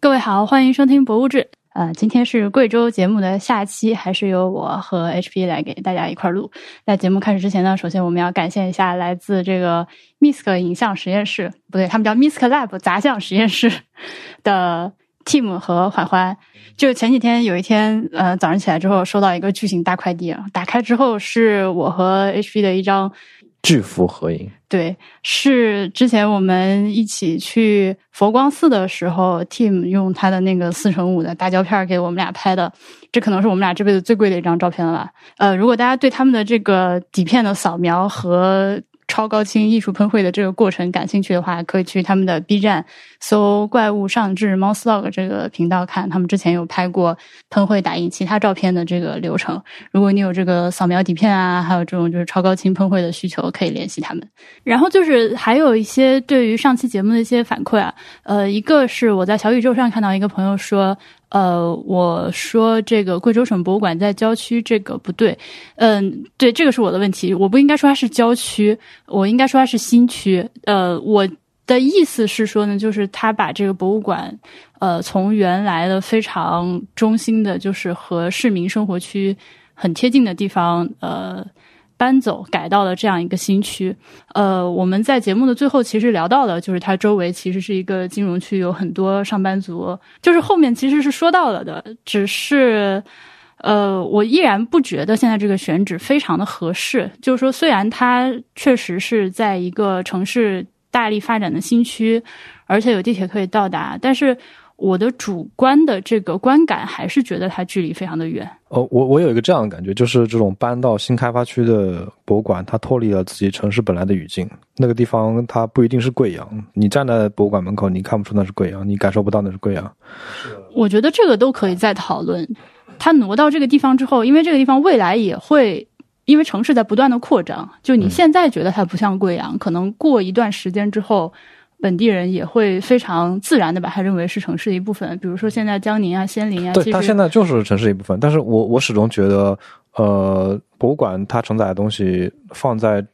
各位好，欢迎收听《博物志》。呃，今天是贵州节目的下期，还是由我和 HP 来给大家一块录。在节目开始之前呢，首先我们要感谢一下来自这个 Misk 影像实验室，不对，他们叫 Misk Lab 杂项实验室的 Team 和欢欢。就前几天有一天，呃，早上起来之后收到一个巨型大快递，打开之后是我和 HP 的一张。制服合影，对，是之前我们一起去佛光寺的时候，Team 用他的那个四乘五的大胶片给我们俩拍的，这可能是我们俩这辈子最贵的一张照片了吧。呃，如果大家对他们的这个底片的扫描和。超高清艺术喷绘的这个过程，感兴趣的话，可以去他们的 B 站搜“怪物上志猫 slog” 这个频道看。他们之前有拍过喷绘打印其他照片的这个流程。如果你有这个扫描底片啊，还有这种就是超高清喷绘的需求，可以联系他们。然后就是还有一些对于上期节目的一些反馈啊，呃，一个是我在小宇宙上看到一个朋友说。呃，我说这个贵州省博物馆在郊区，这个不对。嗯，对，这个是我的问题，我不应该说它是郊区，我应该说它是新区。呃，我的意思是说呢，就是他把这个博物馆，呃，从原来的非常中心的，就是和市民生活区很贴近的地方，呃。搬走改到了这样一个新区，呃，我们在节目的最后其实聊到了，就是它周围其实是一个金融区，有很多上班族，就是后面其实是说到了的，只是，呃，我依然不觉得现在这个选址非常的合适，就是说虽然它确实是在一个城市大力发展的新区，而且有地铁可以到达，但是。我的主观的这个观感还是觉得它距离非常的远。哦，我我有一个这样的感觉，就是这种搬到新开发区的博物馆，它脱离了自己城市本来的语境。那个地方它不一定是贵阳，你站在博物馆门口，你看不出那是贵阳，你感受不到那是贵阳。我觉得这个都可以再讨论。它挪到这个地方之后，因为这个地方未来也会，因为城市在不断的扩张，就你现在觉得它不像贵阳，可能过一段时间之后。本地人也会非常自然的把它认为是城市的一部分，比如说现在江宁啊、仙林啊，对，它现在就是城市一部分。但是我我始终觉得，呃，博物馆它承载的东西放在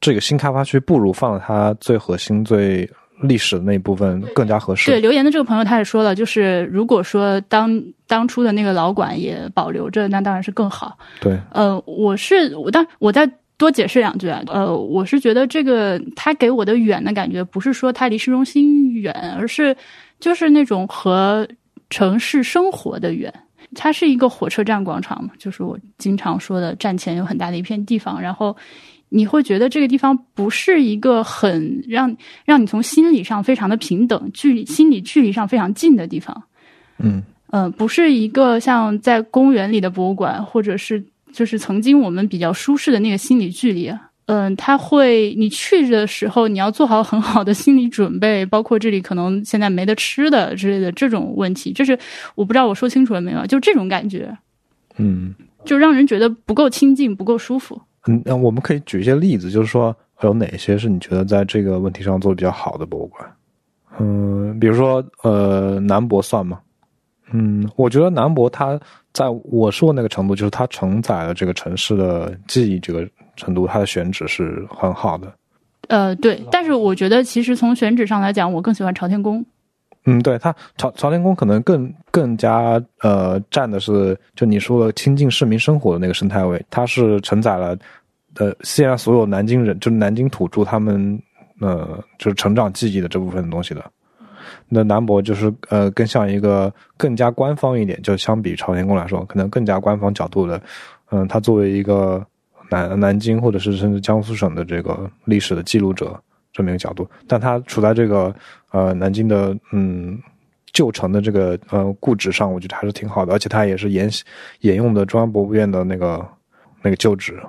这个新开发区，不如放在它最核心、最历史的那一部分更加合适。对，留言的这个朋友他也说了，就是如果说当当初的那个老馆也保留着，那当然是更好。对，呃，我是我当我在。多解释两句啊，呃，我是觉得这个它给我的远的感觉，不是说它离市中心远，而是就是那种和城市生活的远。它是一个火车站广场嘛，就是我经常说的站前有很大的一片地方，然后你会觉得这个地方不是一个很让让你从心理上非常的平等，距离心理距离上非常近的地方。嗯嗯，不是一个像在公园里的博物馆，或者是。就是曾经我们比较舒适的那个心理距离，嗯，他会你去的时候，你要做好很好的心理准备，包括这里可能现在没得吃的之类的这种问题，就是我不知道我说清楚了没有，就这种感觉，嗯，就让人觉得不够亲近，不够舒服。嗯，那我们可以举一些例子，就是说有哪些是你觉得在这个问题上做的比较好的博物馆？嗯，比如说呃，南博算吗？嗯，我觉得南博它。在我说那个程度，就是它承载了这个城市的记忆这个程度，它的选址是很好的。呃，对，但是我觉得其实从选址上来讲，我更喜欢朝天宫。嗯，对，它朝朝天宫可能更更加呃占的是就你说的亲近市民生活的那个生态位，它是承载了呃现在所有南京人就是南京土著他们呃就是成长记忆的这部分东西的。那南博就是呃，更像一个更加官方一点，就相比朝天宫来说，可能更加官方角度的，嗯，他作为一个南南京或者是甚至江苏省的这个历史的记录者这么一个角度，但他处在这个呃南京的嗯旧城的这个呃故址上，我觉得还是挺好的，而且他也是沿沿用的中央博物院的那个那个旧址，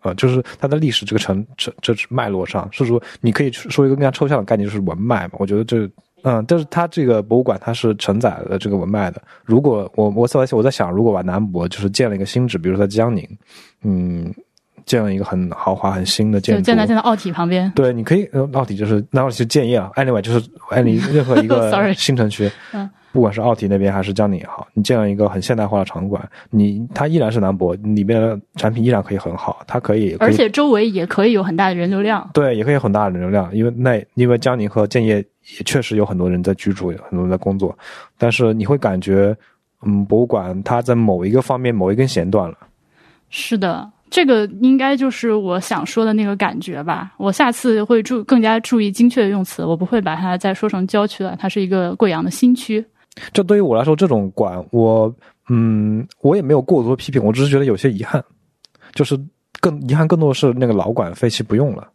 啊，就是它的历史这个城这这脉络上，是说你可以说一个更加抽象的概念，就是文脉嘛，我觉得这。嗯，但是它这个博物馆它是承载了这个文脉的。如果我我在我在想，如果把南博就是建了一个新址，比如说在江宁，嗯，建了一个很豪华、很新的建筑，建在建在奥体旁边。对，你可以奥体就是那奥体是建业啊，anyway 就是 any 任何一个 新城区，嗯，不管是奥体那边还是江宁也好，你建了一个很现代化的场馆，你它依然是南博，里面的产品依然可以很好，它可以，可以而且周围也可以有很大的人流量。对，也可以有很大的人流量，因为那因为江宁和建业也确实有很多人在居住，有很多人在工作，但是你会感觉，嗯，博物馆它在某一个方面某一根弦断了。是的，这个应该就是我想说的那个感觉吧。我下次会注更加注意精确的用词，我不会把它再说成郊区了。它是一个贵阳的新区。这对于我来说，这种馆我嗯，我也没有过多批评，我只是觉得有些遗憾，就是更遗憾更多的是那个老馆废弃不用了。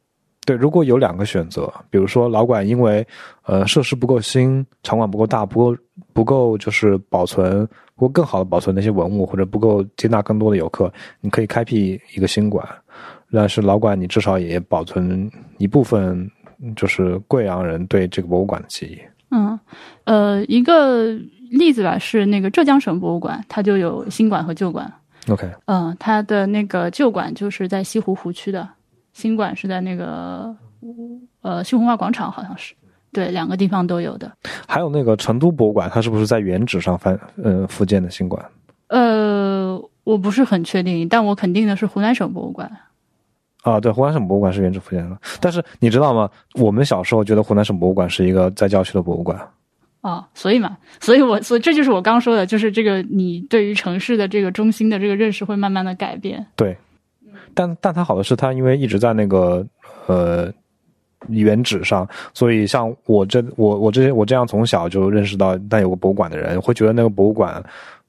对，如果有两个选择，比如说老馆因为呃设施不够新，场馆不够大，不够不够就是保存，不更好的保存那些文物，或者不够接纳更多的游客，你可以开辟一个新馆，但是老馆你至少也保存一部分，就是贵阳人对这个博物馆的记忆。嗯，呃，一个例子吧，是那个浙江省博物馆，它就有新馆和旧馆。OK，嗯，它的那个旧馆就是在西湖湖区的，新馆是在那个呃西红化广场，好像是。对，两个地方都有的。还有那个成都博物馆，它是不是在原址上翻呃复建的新馆？呃，我不是很确定，但我肯定的是湖南省博物馆。啊，对，湖南省博物馆是原址复建的。但是你知道吗？我们小时候觉得湖南省博物馆是一个在郊区的博物馆。哦，所以嘛，所以我所以这就是我刚说的，就是这个你对于城市的这个中心的这个认识会慢慢的改变。对，但但它好的是，它因为一直在那个呃原址上，所以像我这我我这我这样从小就认识到，但有个博物馆的人会觉得那个博物馆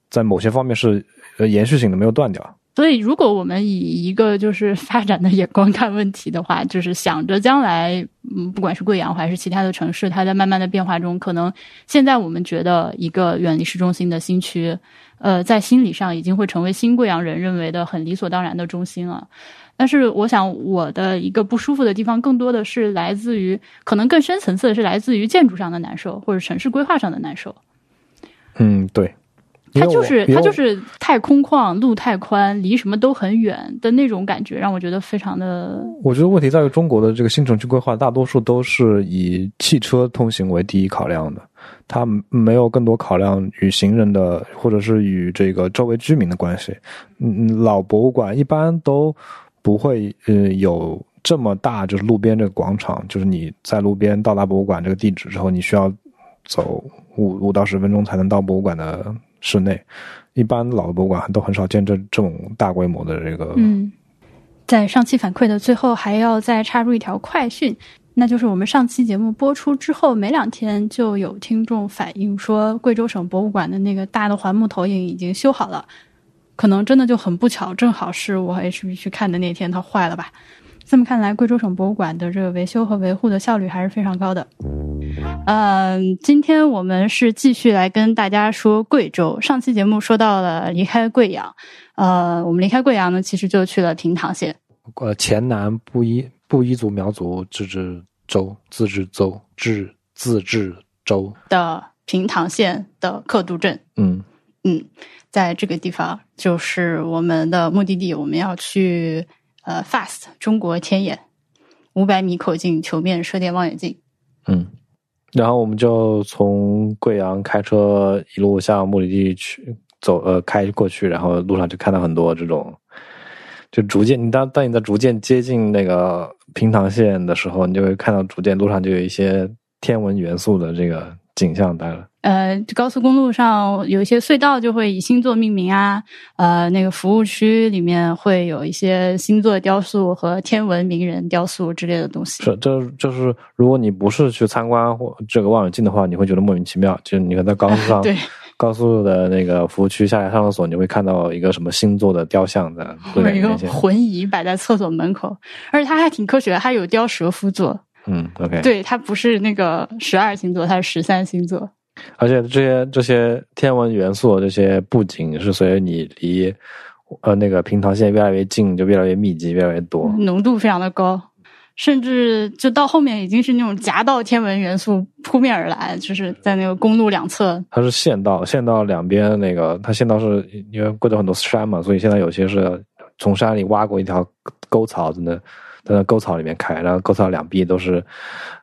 在某些方面是呃延续性的，没有断掉。所以，如果我们以一个就是发展的眼光看问题的话，就是想着将来，嗯，不管是贵阳还是其他的城市，它在慢慢的变化中，可能现在我们觉得一个远离市中心的新区，呃，在心理上已经会成为新贵阳人认为的很理所当然的中心了。但是，我想我的一个不舒服的地方，更多的是来自于可能更深层次的是来自于建筑上的难受，或者城市规划上的难受。嗯，对。它就是它就是太空旷，路太宽，离什么都很远的那种感觉，让我觉得非常的我觉得问题在于中国的这个新城区规划，大多数都是以汽车通行为第一考量的，它没有更多考量与行人的或者是与这个周围居民的关系。嗯，嗯老博物馆一般都不会呃有这么大，就是路边这个广场，就是你在路边到达博物馆这个地址之后，你需要走五五到十分钟才能到博物馆的室内。一般老的博物馆都很少见这这种大规模的这个嗯。在上期反馈的最后，还要再插入一条快讯，那就是我们上期节目播出之后没两天，就有听众反映说，贵州省博物馆的那个大的环幕投影已经修好了，可能真的就很不巧，正好是我 HB 去看的那天它坏了吧。这么看来，贵州省博物馆的这个维修和维护的效率还是非常高的。嗯，今天我们是继续来跟大家说贵州。上期节目说到了离开贵阳，呃，我们离开贵阳呢，其实就去了平塘县。呃，黔南布依布依族苗族自治州自治州自自治州，的平塘县的克都镇。嗯嗯，在这个地方就是我们的目的地，我们要去呃 FAST 中国天眼五百米口径球面射电望远镜。嗯，然后我们就从贵阳开车一路向目的地去走，呃，开过去，然后路上就看到很多这种，就逐渐你当当你在逐渐接近那个平塘县的时候，你就会看到逐渐路上就有一些天文元素的这个景象来了。呃，高速公路上有一些隧道就会以星座命名啊，呃，那个服务区里面会有一些星座雕塑和天文名人雕塑之类的东西。是，这就是如果你不是去参观或这个望远镜的话，你会觉得莫名其妙。就你可能在高速上，对，高速的那个服务区下来上厕所，你会看到一个什么星座的雕像在或者一个。魂仪摆在厕所门口，而且它还挺科学的，它有雕蛇夫座，嗯，OK。对，它不是那个十二星座，它是十三星座。而且这些这些天文元素、这些布景是随着你离呃那个平塘县越来越近，就越来越密集，越来越多。浓度非常的高，甚至就到后面已经是那种夹道天文元素扑面而来，就是在那个公路两侧。它是县道，县道两边那个，它县道是因为贵州很多山嘛，所以现在有些是从山里挖过一条沟槽，在那在那沟槽里面开，然后沟槽两壁都是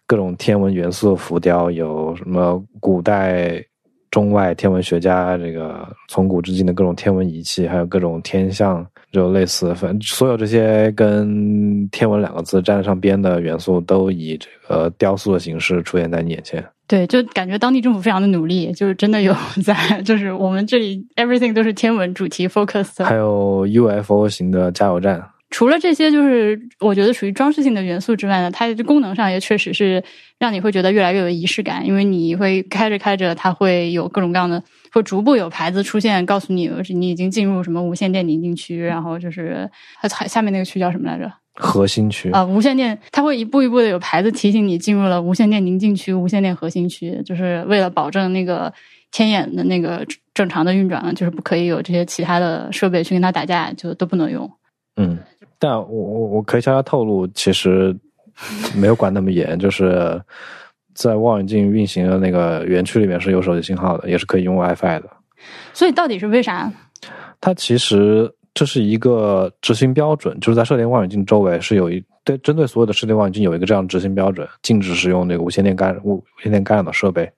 各种天文元素浮雕，有什么古代中外天文学家这个从古至今的各种天文仪器，还有各种天象，就类似，反正所有这些跟天文两个字沾得上边的元素，都以这个雕塑的形式出现在你眼前。对，就感觉当地政府非常的努力，就是真的有在，就是我们这里 everything 都是天文主题 focus。还有 UFO 型的加油站。除了这些，就是我觉得属于装饰性的元素之外呢，它功能上也确实是让你会觉得越来越有仪式感，因为你会开着开着，它会有各种各样的，会逐步有牌子出现，告诉你你已经进入什么无线电宁静区，然后就是它下面那个区叫什么来着？核心区啊，无线电，它会一步一步的有牌子提醒你进入了无线电宁静区、无线电核心区，就是为了保证那个天眼的那个正常的运转，就是不可以有这些其他的设备去跟它打架，就都不能用。嗯。但我我我可以悄悄透露，其实没有管那么严，就是在望远镜运行的那个园区里面是有手机信号的，也是可以用 WiFi 的。所以到底是为啥？它其实这是一个执行标准，就是在射电望远镜周围是有一对针对所有的射电望远镜有一个这样执行标准，禁止使用那个无线电干无无线电干扰的设备。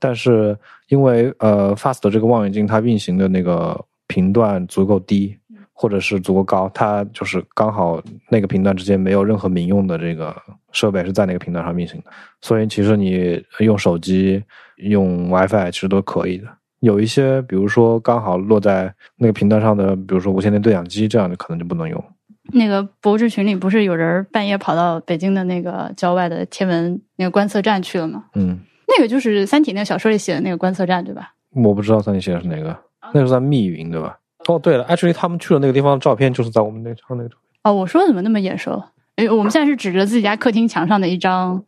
但是因为呃，FAST 这个望远镜它运行的那个频段足够低。或者是足够高，它就是刚好那个频段之间没有任何民用的这个设备是在那个频段上运行的，所以其实你用手机、用 WiFi 其实都可以的。有一些，比如说刚好落在那个频段上的，比如说无线电对讲机，这样就可能就不能用。那个博士群里不是有人半夜跑到北京的那个郊外的天文那个观测站去了吗？嗯，那个就是《三体》那个小说里写的那个观测站，对吧？我不知道《三体》写的是哪个，那个是在密云，对吧？哦，对了，actually，他们去的那个地方的照片就是在我们那张那个照片。哦，我说怎么那么眼熟？哎，我们现在是指着自己家客厅墙上的一张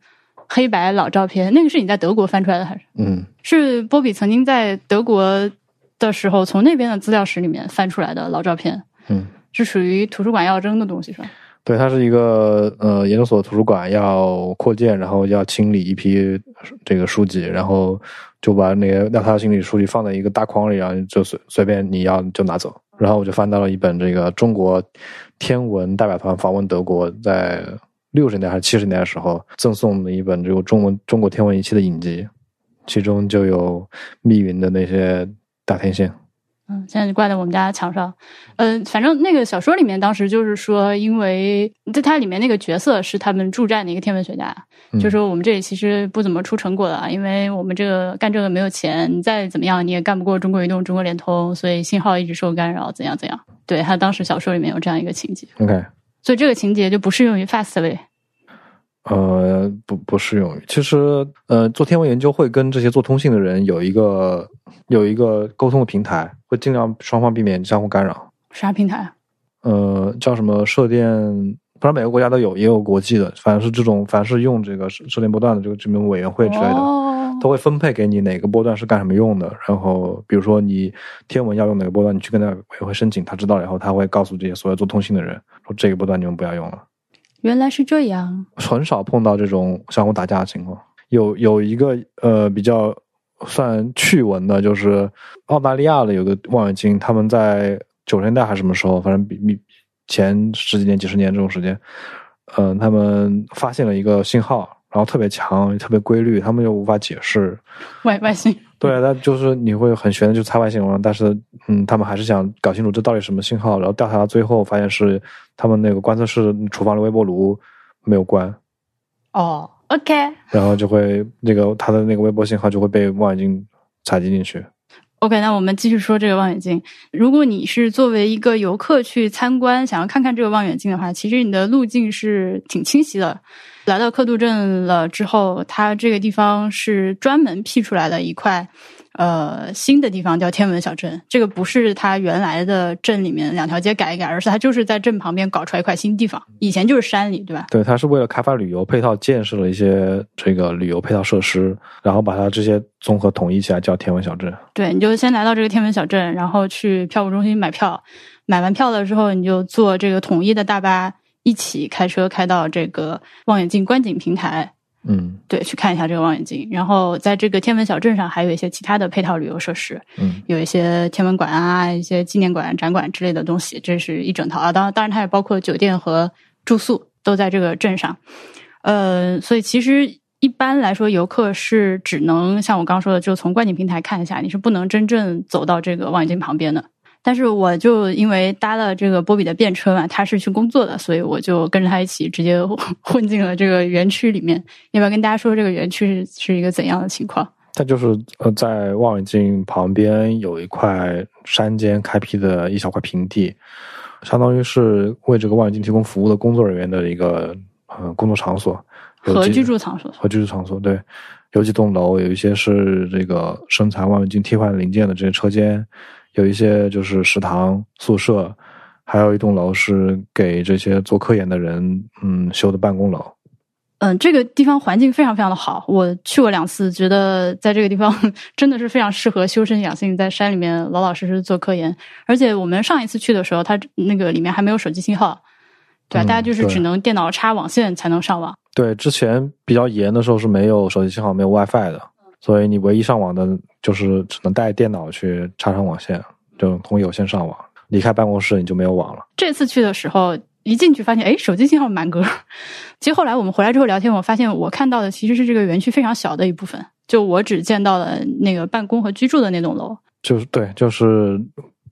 黑白老照片，那个是你在德国翻出来的还是？嗯，是波比曾经在德国的时候从那边的资料室里面翻出来的老照片。嗯，是属于图书馆要扔的东西是吧？对，它是一个呃研究所图书馆要扩建，然后要清理一批这个书籍，然后。就把那个要他的心理书籍放在一个大筐里，然后就随随便你要就拿走。然后我就翻到了一本这个中国天文代表团访问德国，在六十年还是七十年的时候赠送的一本这个中文中国天文仪器的影集，其中就有密云的那些大天线。嗯，现在就挂在我们家墙上。嗯，反正那个小说里面当时就是说，因为在它里面那个角色是他们驻站的一个天文学家，就说我们这里其实不怎么出成果的，因为我们这个干这个没有钱，你再怎么样你也干不过中国移动、中国联通，所以信号一直受干扰，怎样怎样。对他当时小说里面有这样一个情节。OK，所以这个情节就不适用于 Fastly。呃，不不适用于。其实，呃，做天文研究会跟这些做通信的人有一个有一个沟通的平台，会尽量双方避免相互干扰。啥平台？呃，叫什么射电？反正每个国家都有，也有国际的。反正是这种，凡是用这个射射电波段的这个这种委员会之类的，都会分配给你哪个波段是干什么用的。然后，比如说你天文要用哪个波段，你去跟那委员会申请，他知道了以后，他会告诉这些所有做通信的人，说这个波段你们不要用了。原来是这样，很少碰到这种相互打架的情况。有有一个呃比较算趣闻的，就是澳大利亚的有个望远镜，他们在九十年代还是什么时候，反正比比前十几年、几十年这种时间，嗯，他们发现了一个信号，然后特别强、特别规律，他们又无法解释外 外星。对，那就是你会很悬的就猜外星人，但是嗯，他们还是想搞清楚这到底什么信号，然后调查到最后发现是他们那个观测室厨房的微波炉没有关。哦，OK。然后就会那个他的那个微波信号就会被望远镜采集进去。OK，那我们继续说这个望远镜。如果你是作为一个游客去参观，想要看看这个望远镜的话，其实你的路径是挺清晰的。来到克杜镇了之后，它这个地方是专门辟出来的一块，呃，新的地方叫天文小镇。这个不是它原来的镇里面两条街改一改，而是它就是在镇旁边搞出来一块新地方。以前就是山里，对吧？对，它是为了开发旅游配套，建设了一些这个旅游配套设施，然后把它这些综合统一起来叫天文小镇。对，你就先来到这个天文小镇，然后去票务中心买票，买完票了之后，你就坐这个统一的大巴。一起开车开到这个望远镜观景平台，嗯，对，去看一下这个望远镜。然后在这个天文小镇上，还有一些其他的配套旅游设施，嗯，有一些天文馆啊，一些纪念馆、展馆之类的东西，这是一整套啊。当当然，它也包括酒店和住宿都在这个镇上。呃，所以其实一般来说，游客是只能像我刚说的，就从观景平台看一下，你是不能真正走到这个望远镜旁边的。但是我就因为搭了这个波比的便车嘛，他是去工作的，所以我就跟着他一起直接混 进了这个园区里面。要不要跟大家说这个园区是是一个怎样的情况？它就是呃，在望远镜旁边有一块山间开辟的一小块平地，相当于是为这个望远镜提供服务的工作人员的一个呃工作场所和居住场所和居住场所。对，有几栋楼，有一些是这个生产望远镜替换零件的这些车间。有一些就是食堂、宿舍，还有一栋楼是给这些做科研的人嗯修的办公楼。嗯，这个地方环境非常非常的好，我去过两次，觉得在这个地方 真的是非常适合修身养性，在山里面老老实实做科研。而且我们上一次去的时候，它那个里面还没有手机信号，对吧？大家就是只能电脑插网线才能上网。对，之前比较严的时候是没有手机信号、没有 WiFi 的。所以你唯一上网的就是只能带电脑去插上网线，就通有线上网。离开办公室你就没有网了。这次去的时候一进去发现，哎，手机信号满格。其实后来我们回来之后聊天，我发现我看到的其实是这个园区非常小的一部分，就我只见到了那个办公和居住的那栋楼。就是对，就是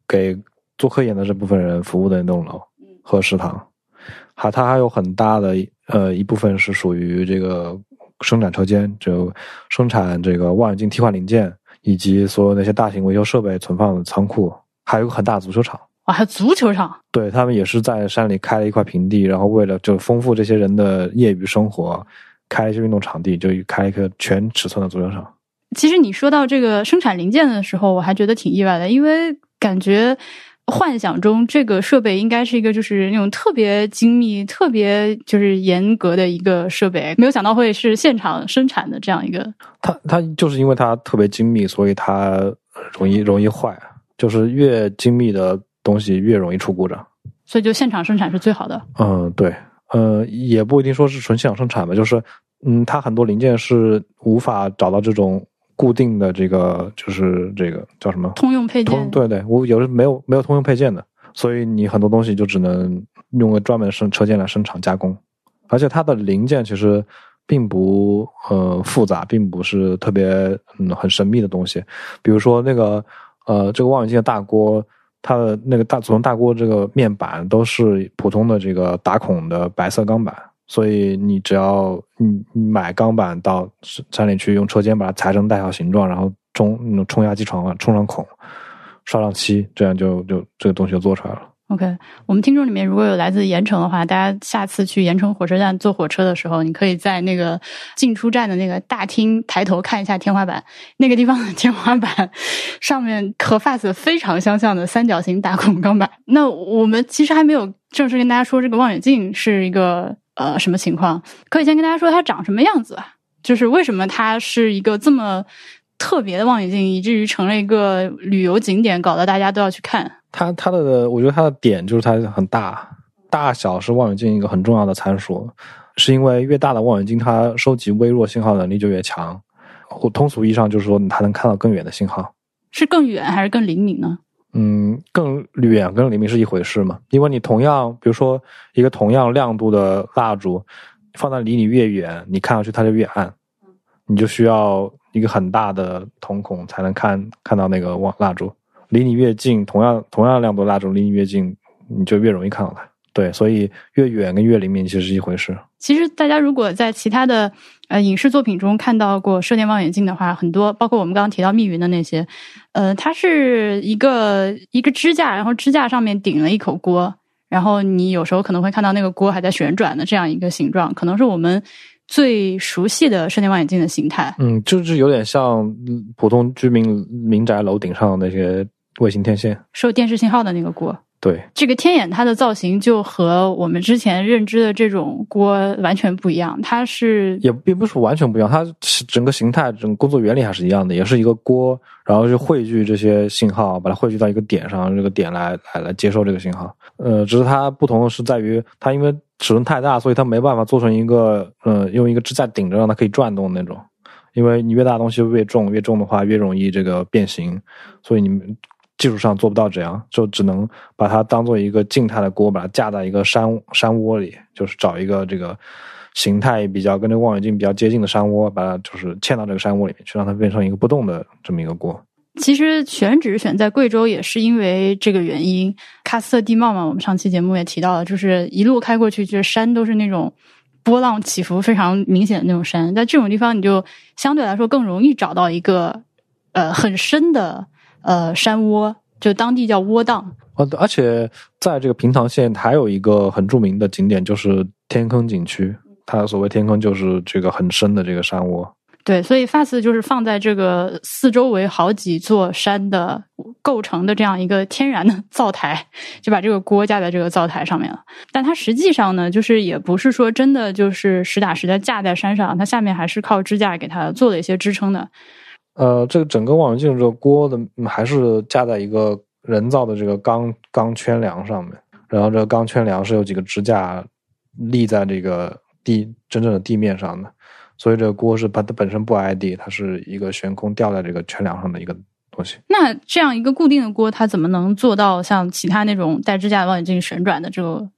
给做科研的这部分人服务的那栋楼和食堂，还它还有很大的呃一部分是属于这个。生产车间就生产这个望远镜替换零件，以及所有那些大型维修设备存放的仓库，还有个很大足球场。哇，还有足球场？对他们也是在山里开了一块平地，然后为了就丰富这些人的业余生活，开一些运动场地，就开一个全尺寸的足球场。其实你说到这个生产零件的时候，我还觉得挺意外的，因为感觉。幻想中这个设备应该是一个就是那种特别精密、特别就是严格的一个设备，没有想到会是现场生产的这样一个。它它就是因为它特别精密，所以它容易容易坏。就是越精密的东西越容易出故障，所以就现场生产是最好的。嗯，对，呃，也不一定说是纯现场生产吧，就是嗯，它很多零件是无法找到这种。固定的这个就是这个叫什么通用配件？对对，我有的没有没有通用配件的，所以你很多东西就只能用个专门的生车间来生产加工，而且它的零件其实并不呃复杂，并不是特别嗯很神秘的东西。比如说那个呃这个望远镜的大锅，它的那个大组成大锅这个面板都是普通的这个打孔的白色钢板。所以你只要你买钢板到山里去，用车间把它裁成大小形状，然后冲那种冲压机床冲上孔，刷上漆，这样就就这个东西就做出来了。OK，我们听众里面如果有来自盐城的话，大家下次去盐城火车站坐火车的时候，你可以在那个进出站的那个大厅抬头看一下天花板，那个地方的天花板上面和 FAST 非常相像的三角形打孔钢板。那我们其实还没有正式跟大家说这个望远镜是一个。呃，什么情况？可以先跟大家说它长什么样子，就是为什么它是一个这么特别的望远镜，以至于成了一个旅游景点，搞得大家都要去看。它它的，我觉得它的点就是它很大，大小是望远镜一个很重要的参数，是因为越大的望远镜，它收集微弱信号能力就越强。或通俗意义上就是说，它能看到更远的信号。是更远还是更灵敏呢？嗯，更远、跟黎明是一回事嘛？因为你同样，比如说一个同样亮度的蜡烛，放在离你越远，你看上去它就越暗，你就需要一个很大的瞳孔才能看看到那个望蜡烛。离你越近，同样同样亮度蜡烛离你越近，你就越容易看到它。对，所以越远跟越灵敏其实是一回事。其实大家如果在其他的呃影视作品中看到过射电望远镜的话，很多包括我们刚刚提到密云的那些，呃，它是一个一个支架，然后支架上面顶了一口锅，然后你有时候可能会看到那个锅还在旋转的这样一个形状，可能是我们最熟悉的射电望远镜的形态。嗯，就是有点像普通居民民宅楼顶上的那些卫星天线，受电视信号的那个锅。对这个天眼，它的造型就和我们之前认知的这种锅完全不一样。它是也并不是完全不一样，它整个形态、整个工作原理还是一样的，也是一个锅，然后就汇聚这些信号，把它汇聚到一个点上，这个点来来来接收这个信号。呃，只是它不同的是在于，它因为尺寸太大，所以它没办法做成一个呃用一个支架顶着让它可以转动那种。因为你越大东西越重，越重的话越容易这个变形，所以你们。技术上做不到这样，就只能把它当做一个静态的锅，把它架在一个山山窝里，就是找一个这个形态比较跟这个望远镜比较接近的山窝，把它就是嵌到这个山窝里面去，让它变成一个不动的这么一个锅。其实选址选在贵州也是因为这个原因，喀斯特地貌嘛，我们上期节目也提到了，就是一路开过去，就是山都是那种波浪起伏非常明显的那种山，在这种地方你就相对来说更容易找到一个呃很深的呃山窝，就当地叫窝荡。呃，而且在这个平塘县还有一个很著名的景点，就是天坑景区。它所谓天坑，就是这个很深的这个山窝。对，所以 FAST 就是放在这个四周围好几座山的构成的这样一个天然的灶台，就把这个锅架在这个灶台上面了。但它实际上呢，就是也不是说真的就是实打实的架在山上，它下面还是靠支架给它做了一些支撑的。呃，这个整个望远镜这个锅的还是架在一个人造的这个钢钢圈梁上面，然后这个钢圈梁是有几个支架立在这个地真正的地面上的。所以这个锅是它它本身不挨地，它是一个悬空吊在这个圈梁上的一个东西。那这样一个固定的锅，它怎么能做到像其他那种带支架的望远镜旋转的这个？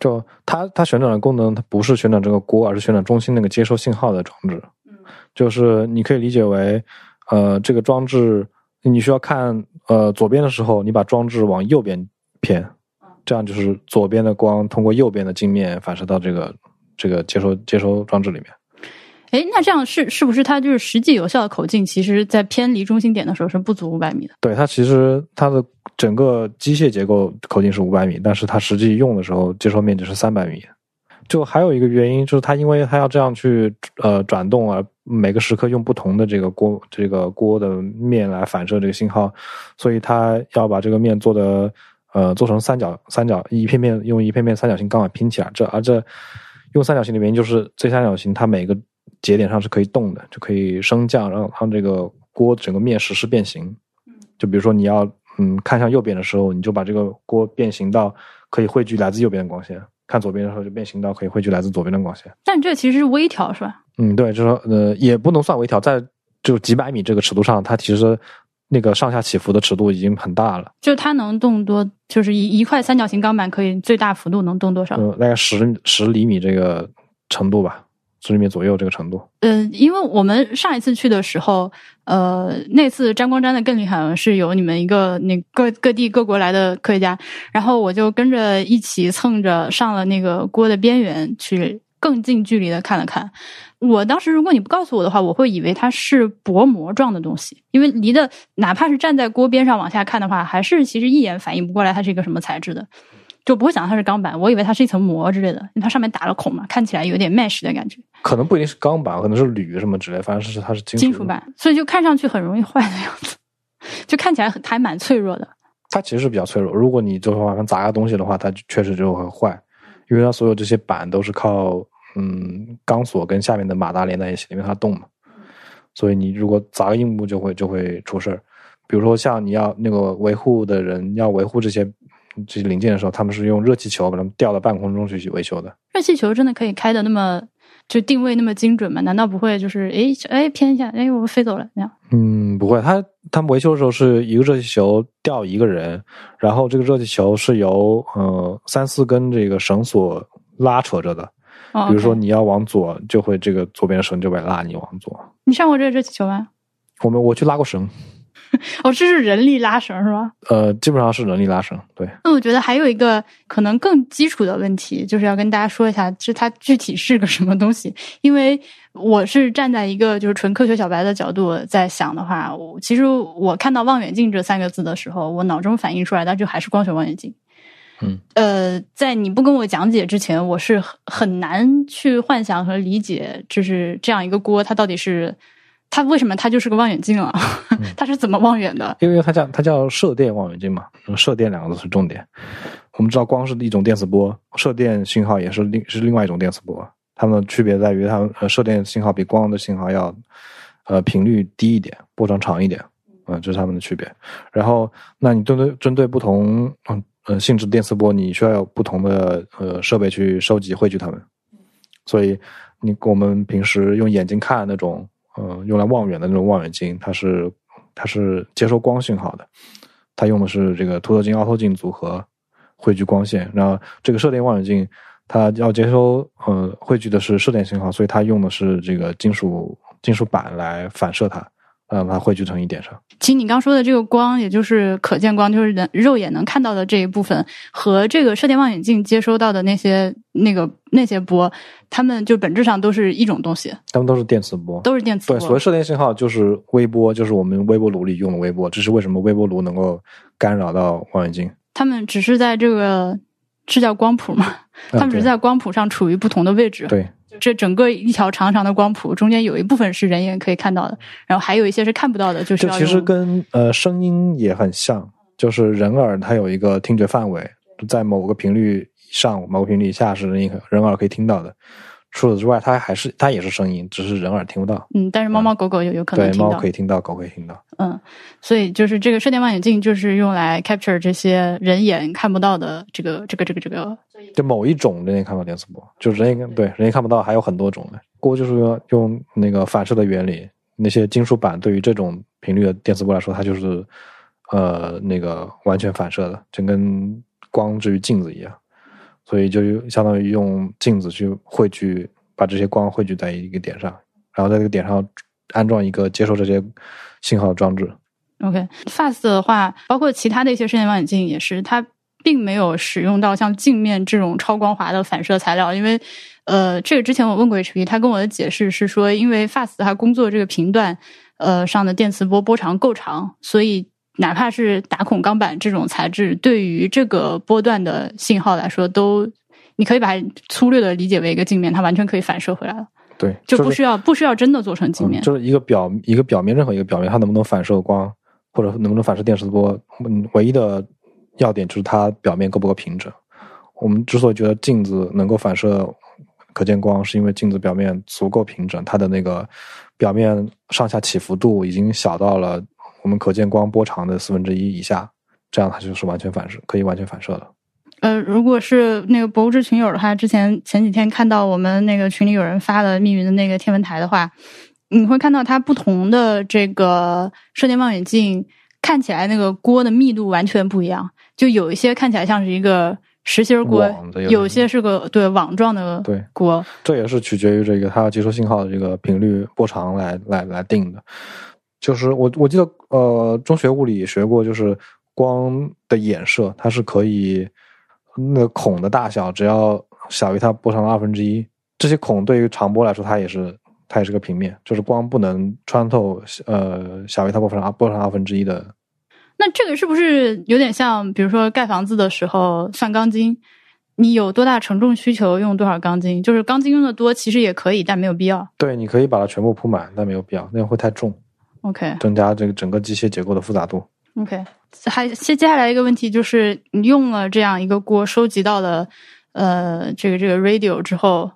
就它它旋转的功能，它不是旋转这个锅，而是旋转中心那个接收信号的装置。嗯，就是你可以理解为，呃，这个装置你需要看呃左边的时候，你把装置往右边偏，这样就是左边的光通过右边的镜面反射到这个这个接收接收装置里面。哎，那这样是是不是它就是实际有效的口径，其实在偏离中心点的时候是不足五百米的？对，它其实它的整个机械结构口径是五百米，但是它实际用的时候接收面积是三百米。就还有一个原因就是它因为它要这样去呃转动啊，每个时刻用不同的这个锅这个锅的面来反射这个信号，所以它要把这个面做的呃做成三角三角一片片用一片片三角形钢板拼起来。这而这用三角形的原因就是这三角形它每个。节点上是可以动的，就可以升降，然后让这个锅整个面实时变形。就比如说你要嗯看向右边的时候，你就把这个锅变形到可以汇聚来自右边的光线；看左边的时候就变形到可以汇聚来自左边的光线。但这其实是微调，是吧？嗯，对，就是说呃也不能算微调，在就几百米这个尺度上，它其实那个上下起伏的尺度已经很大了。就它能动多，就是一一块三角形钢板可以最大幅度能动多少？嗯，大概十十厘米这个程度吧。十厘米左右这个程度。嗯，因为我们上一次去的时候，呃，那次沾光沾的更厉害，是有你们一个那各各地各国来的科学家，然后我就跟着一起蹭着上了那个锅的边缘去更近距离的看了看。我当时如果你不告诉我的话，我会以为它是薄膜状的东西，因为离的哪怕是站在锅边上往下看的话，还是其实一眼反应不过来它是一个什么材质的。就不会想到它是钢板，我以为它是一层膜之类的，因为它上面打了孔嘛，看起来有点 mesh 的感觉。可能不一定是钢板，可能是铝什么之类，反正是它是金金属板，所以就看上去很容易坏的样子，就看起来还蛮脆弱的。它其实是比较脆弱，如果你就是往上砸个东西的话，它确实就会坏，因为它所有这些板都是靠嗯钢索跟下面的马达连在一起，因为它动嘛，所以你如果砸个硬物就会就会出事儿。比如说像你要那个维护的人要维护这些。这些零件的时候，他们是用热气球把它们吊到半空中去去维修的。热气球真的可以开的那么就定位那么精准吗？难道不会就是诶诶偏一下，诶我飞走了那样？嗯，不会。他他们维修的时候是一个热气球吊一个人，然后这个热气球是由呃三四根这个绳索拉扯着的。比如说你要往左，就会这个左边的绳就会拉你往左。你上过这个热气球吗？我们我去拉过绳。哦，这是人力拉绳是吧？呃，基本上是人力拉绳。对。那我觉得还有一个可能更基础的问题，就是要跟大家说一下，是它具体是个什么东西？因为我是站在一个就是纯科学小白的角度在想的话，我其实我看到望远镜这三个字的时候，我脑中反映出来的就还是光学望远镜。嗯。呃，在你不跟我讲解之前，我是很难去幻想和理解，就是这样一个锅，它到底是。它为什么它就是个望远镜啊？它是怎么望远的？因为它叫它叫射电望远镜嘛，射电两个字是重点。我们知道光是一种电磁波，射电信号也是另是另外一种电磁波。它们的区别在于，它们呃射电信号比光的信号要呃频率低一点，波长长一点，嗯，这是它们的区别。然后，那你针对针对不同嗯呃性质电磁波，你需要有不同的呃设备去收集汇聚它们。所以，你我们平时用眼睛看那种。呃，用来望远的那种望远镜，它是它是接收光信号的，它用的是这个凸透镜凹透镜组合汇聚光线。然后这个射电望远镜，它要接收呃汇聚的是射电信号，所以它用的是这个金属金属板来反射它，让它汇聚成一点上。其实你刚说的这个光，也就是可见光，就是人肉眼能看到的这一部分，和这个射电望远镜接收到的那些那个那些波，它们就本质上都是一种东西，它们都是电磁波，都是电磁波对，所谓。射电信号就是微波，就是我们微波炉里用的微波。这是为什么微波炉能够干扰到望远镜？它们只是在这个是叫光谱嘛？嗯它们只是在光谱上处于不同的位置。对这整个一条长长的光谱中间有一部分是人眼可以看到的，然后还有一些是看不到的，就是其实跟呃声音也很像，就是人耳它有一个听觉范围，在某个频率以上、某个频率以下是人人耳可以听到的。除此之外，它还是它也是声音，只是人耳听不到。嗯，但是猫猫狗狗有有可能对，听到猫可。以听到，狗可以听到。嗯，所以就是这个射电望远镜就是用来 capture 这些人眼看不到的这个这个这个这个。就某一种人眼看不到电磁波，就是人眼对人眼看不到，还有很多种的。锅就是用用那个反射的原理，那些金属板对于这种频率的电磁波来说，它就是呃那个完全反射的，就跟光至于镜子一样，所以就相当于用镜子去汇聚，把这些光汇聚在一个点上，然后在这个点上安装一个接收这些信号的装置。OK，FAST 的话，包括其他的一些射电望远镜也是，它并没有使用到像镜面这种超光滑的反射材料，因为呃，这个之前我问过 HP，他跟我的解释是说，因为 FAST 它工作这个频段呃上的电磁波波长够长，所以哪怕是打孔钢板这种材质，对于这个波段的信号来说，都你可以把它粗略的理解为一个镜面，它完全可以反射回来了，对，就是不需要不需要真的做成镜面。嗯就是一个表一个表面，任何一个表面，它能不能反射光，或者能不能反射电磁波，嗯，唯一的要点就是它表面够不够平整。我们之所以觉得镜子能够反射可见光，是因为镜子表面足够平整，它的那个表面上下起伏度已经小到了我们可见光波长的四分之一以下，这样它就是完全反射，可以完全反射的。呃，如果是那个博物志群友的话，之前前几天看到我们那个群里有人发了密云的那个天文台的话，你会看到它不同的这个射电望远镜看起来那个锅的密度完全不一样，就有一些看起来像是一个实心儿锅有，有些是个对网状的对锅。这也是取决于这个它要接收信号的这个频率波长来来来定的。就是我我记得呃中学物理学过，就是光的衍射，它是可以那个孔的大小只要小于它波长的二分之一，这些孔对于长波来说，它也是它也是个平面，就是光不能穿透呃小于它波长波长二分之一的。那这个是不是有点像，比如说盖房子的时候算钢筋？你有多大承重需求，用多少钢筋？就是钢筋用的多，其实也可以，但没有必要。对，你可以把它全部铺满，但没有必要，那样会太重，OK 增加这个整个机械结构的复杂度。OK，还接接下来一个问题就是，你用了这样一个锅，收集到了呃这个这个 radio 之后，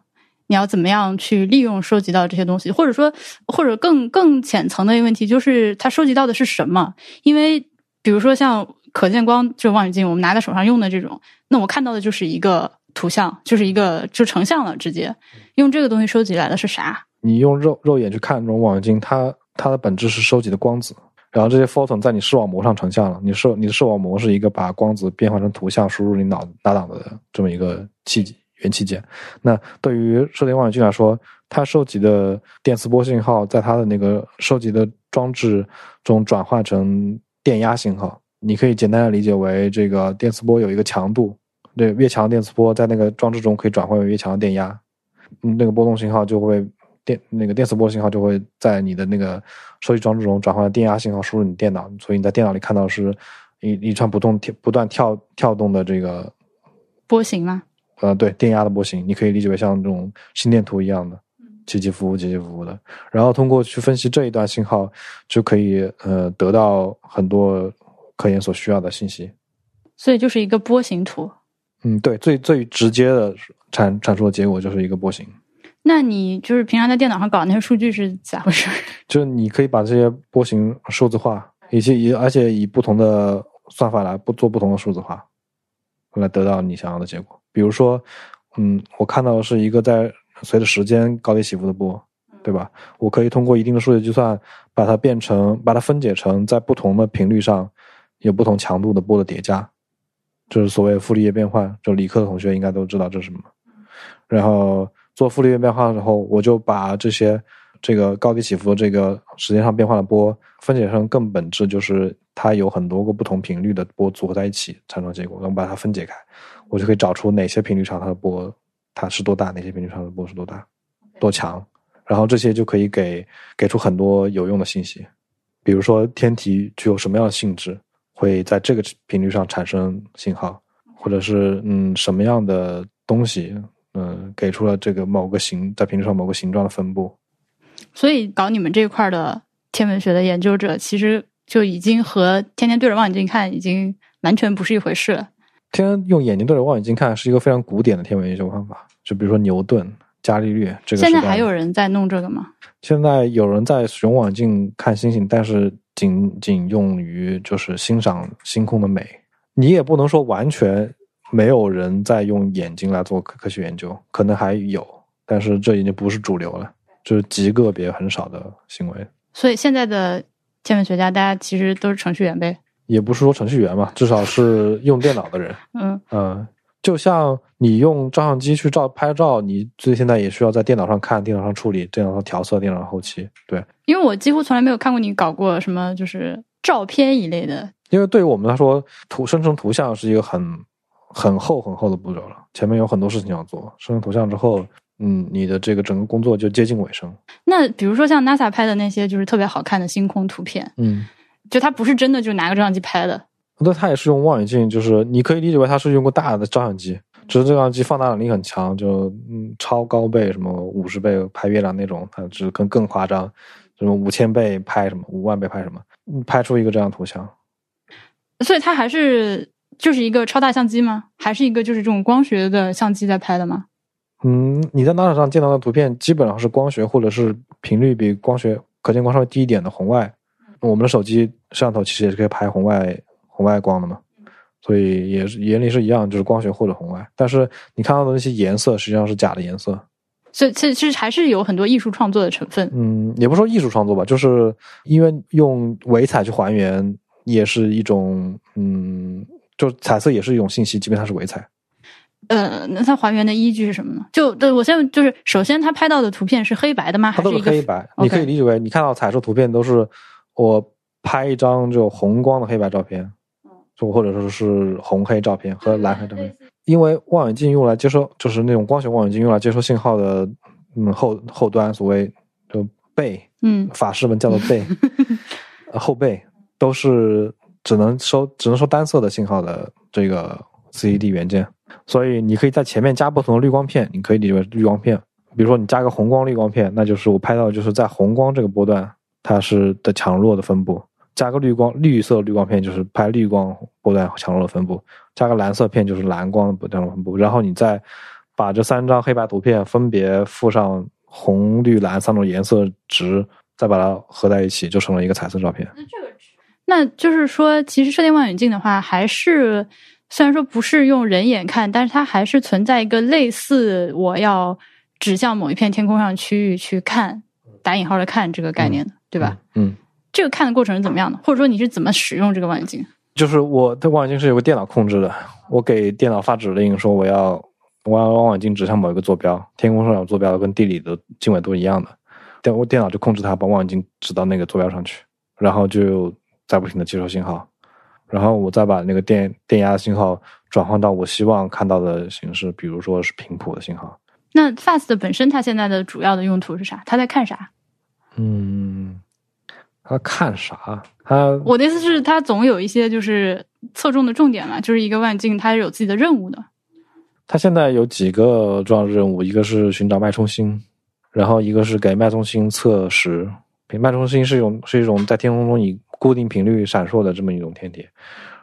你要怎么样去利用收集到这些东西？或者说，或者更更浅层的一个问题就是，它收集到的是什么？因为比如说像可见光这种望远镜，我们拿在手上用的这种，那我看到的就是一个图像，就是一个就成像了，直接用这个东西收集来的是啥？你用肉肉眼去看这种望远镜，它它的本质是收集的光子，然后这些 photon 在你视网膜上成像了。你视你的视网膜是一个把光子变换成图像输入你脑大脑的这么一个器元器件。那对于射电望远镜来说，它收集的电磁波信号在它的那个收集的装置中转换成电压信号。你可以简单的理解为这个电磁波有一个强度，对，越强的电磁波在那个装置中可以转换为越强的电压，那个波动信号就会电那个电磁波信号就会在你的那个收集装置中转换成电压信号输入你电脑，所以你在电脑里看到是一一串不动跳不断跳跳动的这个波形吗？呃对电压的波形，你可以理解为像这种心电图一样的起起伏伏起起伏伏的，然后通过去分析这一段信号，就可以呃得到很多科研所需要的信息。所以就是一个波形图。嗯，对，最最直接的产产出的结果就是一个波形。那你就是平常在电脑上搞那些数据是咋回事？就是你可以把这些波形数字化，以及以而且以不同的算法来不做不同的数字化，来得到你想要的结果。比如说，嗯，我看到的是一个在随着时间高低起伏的波，对吧？我可以通过一定的数学计算，把它变成把它分解成在不同的频率上有不同强度的波的叠加，就是所谓傅立叶变换。就理科的同学应该都知道这是什么。然后做傅立叶变化的时候，我就把这些这个高低起伏这个时间上变化的波分解成更本质，就是它有很多个不同频率的波组合在一起产生结果，然后把它分解开，我就可以找出哪些频率上它的波它是多大，哪些频率上的波是多大多强，然后这些就可以给给出很多有用的信息，比如说天体具有什么样的性质，会在这个频率上产生信号，或者是嗯什么样的东西，嗯给出了这个某个形在频率上某个形状的分布。所以搞你们这一块的天文学的研究者，其实就已经和天天对着望远镜看已经完全不是一回事了。天天用眼睛对着望远镜看是一个非常古典的天文研究方法，就比如说牛顿、伽利略这个。现在还有人在弄这个吗？现在有人在使用望远镜看星星，但是仅仅用于就是欣赏星空的美。你也不能说完全没有人在用眼睛来做科科学研究，可能还有，但是这已经不是主流了，就是极个别很少的行为。所以现在的天文学家，大家其实都是程序员呗。也不是说程序员嘛，至少是用电脑的人。嗯嗯，就像你用照相机去照拍照，你最现在也需要在电脑上看、电脑上处理、电脑上调色、电脑上后期。对，因为我几乎从来没有看过你搞过什么就是照片一类的。因为对于我们来说，图生成图像是一个很很厚很厚的步骤了，前面有很多事情要做。生成图像之后，嗯，你的这个整个工作就接近尾声。那比如说像 NASA 拍的那些就是特别好看的星空图片，嗯，就它不是真的就拿个照相机拍的。那它也是用望远镜，就是你可以理解为它是用过大的照相机，只是这照相机放大能力很强，就嗯超高倍什么五十倍拍月亮那种，它只是更更夸张，什么五千倍拍什么，五万倍拍什么，嗯拍出一个这样图像。所以它还是就是一个超大相机吗？还是一个就是这种光学的相机在拍的吗？嗯，你在 NASA 上见到的图片基本上是光学或者是频率比光学可见光稍微低一点的红外。我们的手机摄像头其实也是可以拍红外红外光的嘛，所以也是原理是一样，就是光学或者红外。但是你看到的那些颜色实际上是假的颜色。所以其实还是有很多艺术创作的成分。嗯，也不说艺术创作吧，就是因为用伪彩去还原，也是一种嗯，就彩色也是一种信息，即便它是伪彩。呃，那它还原的依据是什么呢？就对我现在就是，首先它拍到的图片是黑白的吗？它都还是一个黑白，你可以理解为你看到彩色图片都是我拍一张就红光的黑白照片，就或者说是红黑照片和蓝黑照片。因为望远镜用来接收，就是那种光学望远镜用来接收信号的，嗯后后端所谓就背，嗯法式们叫做背，呃后背都是只能收只能收单色的信号的这个 CCD 元件，所以你可以在前面加不同的滤光片，你可以理解为滤光片。比如说你加个红光滤光片，那就是我拍到就是在红光这个波段它是的强弱的分布；加个绿光绿色滤光片就是拍绿光波段强弱的分布；加个蓝色片就是蓝光的波段的分布。然后你再把这三张黑白图片分别附上红、绿、蓝三种颜色值，再把它合在一起，就成了一个彩色照片。那这个值就是说，其实射电望远镜的话，还是虽然说不是用人眼看，但是它还是存在一个类似我要指向某一片天空上区域去看（打引号的看）这个概念的，对吧？嗯，这个看的过程是怎么样的？或者说你是怎么使用这个望远镜？就是我的望远镜是有个电脑控制的，我给电脑发指令说我要我要望远镜指向某一个坐标，天空上有坐标跟地理的经纬度一样的，电我电脑就控制它把望远镜指到那个坐标上去，然后就在不停的接收信号，然后我再把那个电电压的信号转换到我希望看到的形式，比如说是频谱的信号。那 FAST 本身它现在的主要的用途是啥？它在看啥？嗯，它看啥？它我的意思是，它总有一些就是侧重的重点嘛，就是一个望远镜它是有自己的任务的。它现在有几个重要任务，一个是寻找脉冲星，然后一个是给脉冲星测时。脉冲星是一种是一种在天空中以固定频率闪烁的这么一种天体，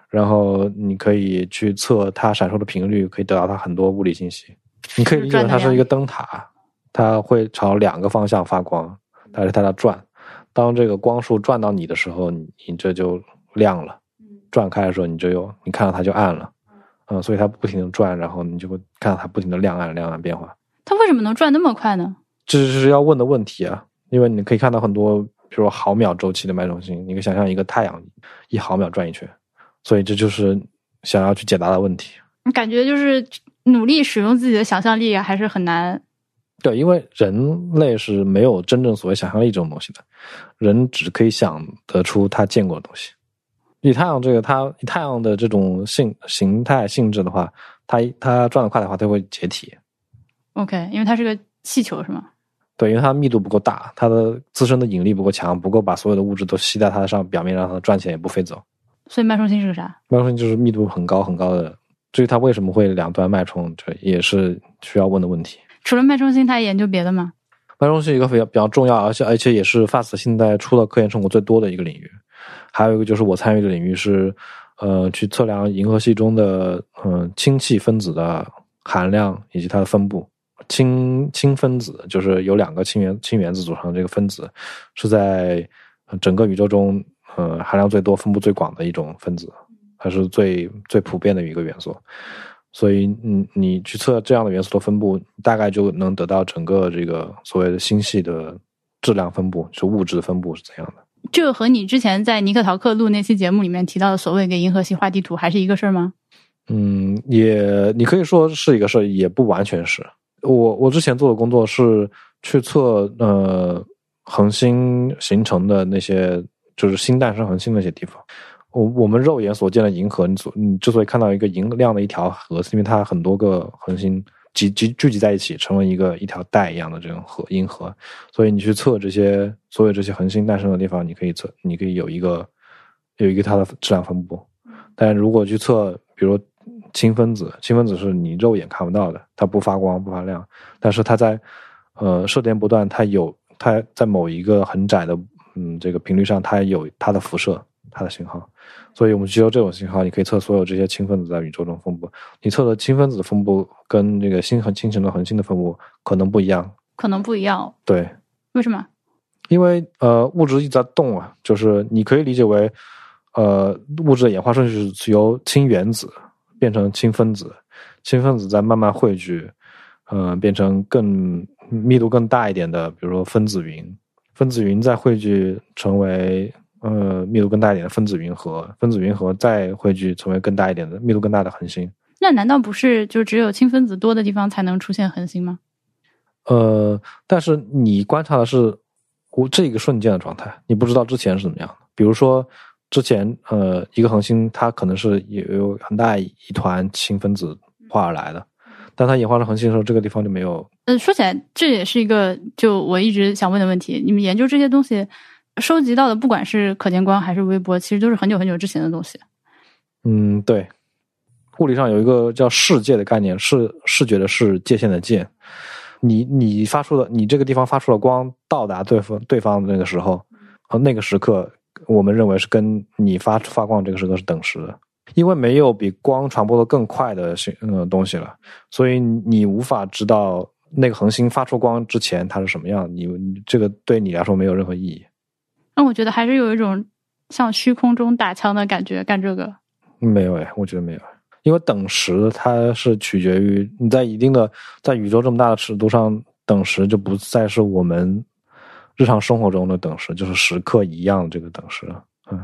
然后你可以去测它闪烁的频率，可以得到它很多物理信息。你可以理解为它是一个灯塔，它会朝两个方向发光，但是它在转。当这个光束转到你的时候，你你这就亮了；转开的时候，你就有你看到它就暗了。嗯，所以它不停的转，然后你就会看到它不停的亮暗亮暗变化。它为什么能转那么快呢？这是要问的问题啊，因为你可以看到很多，比如说毫秒周期的脉冲星，你可以想象一个太阳一毫秒转一圈，所以这就是想要去解答的问题。你感觉就是努力使用自己的想象力还是很难。对，因为人类是没有真正所谓想象力这种东西的，人只可以想得出他见过的东西。以太阳这个，它以太阳的这种性形态性质的话，它它转得快的话，它会解体。OK，因为它是个气球是吗？对，因为它密度不够大，它的自身的引力不够强，不够把所有的物质都吸在它的上表面，让它转起来也不飞走。所以脉冲星是个啥？脉冲星就是密度很高很高的。至于它为什么会两端脉冲，这也是需要问的问题。除了脉冲星，他还研究别的吗？脉冲是一个比较比较重要，而且而且也是 FAST 现在出的科研成果最多的一个领域。还有一个就是我参与的领域是，呃，去测量银河系中的嗯、呃氢气分子的含量以及它的分布。氢氢分子就是由两个氢原氢原子组成的这个分子，是在呃整个宇宙中呃含量最多、分布最广的一种分子，它是最最普遍的一个元素。所以，嗯，你去测这样的元素的分布，大概就能得到整个这个所谓的星系的质量分布，就物质的分布是怎样的。这个和你之前在尼克陶克录那期节目里面提到的所谓给银河系画地图还是一个事儿吗？嗯，也你可以说是一个事儿，也不完全是。我我之前做的工作是去测呃恒星形成的那些，就是新诞生恒星那些地方。我我们肉眼所见的银河，你所你之所以看到一个银亮的一条河，是因为它很多个恒星集集聚集在一起，成为一个一条带一样的这种河银河。所以你去测这些所有这些恒星诞生的地方，你可以测，你可以有一个有一个它的质量分布。但如果去测，比如氢分子，氢分子是你肉眼看不到的，它不发光不发亮，但是它在呃射电波段，它有它在某一个很窄的嗯这个频率上，它有它的辐射，它的信号。所以我们接收这种信号，你可以测所有这些氢分子在宇宙中分布。你测的氢分子的分布跟这个星恒形成的恒星的分布可能不一样。可能不一样，对，为什么？因为呃物质一直在动啊，就是你可以理解为，呃物质的演化顺序是由氢原子变成氢分子，氢分子再慢慢汇聚，呃变成更密度更大一点的，比如说分子云，分子云再汇聚成为呃密度更大一点的分子云核，分子云核再汇聚成为更大一点的密度更大的恒星。那难道不是就只有氢分子多的地方才能出现恒星吗？呃，但是你观察的是我这个瞬间的状态，你不知道之前是怎么样的。比如说，之前呃一个恒星它可能是有有很大一团氢分子化而来的，但它演化成恒星的时候，这个地方就没有。呃，说起来，这也是一个就我一直想问的问题。你们研究这些东西，收集到的不管是可见光还是微波，其实都是很久很久之前的东西。嗯，对。物理上有一个叫视界的概念，视视觉的视，界限的界。你你发出的你这个地方发出了光到达对方对方的那个时候，和那个时刻，我们认为是跟你发发光这个时刻是等时的，因为没有比光传播的更快的星呃东西了，所以你无法知道那个恒星发出光之前它是什么样，你你这个对你来说没有任何意义。那我觉得还是有一种像虚空中打枪的感觉，干这个。没有哎，我觉得没有。因为等时它是取决于你在一定的在宇宙这么大的尺度上，等时就不再是我们日常生活中的等式，就是时刻一样这个等式。嗯，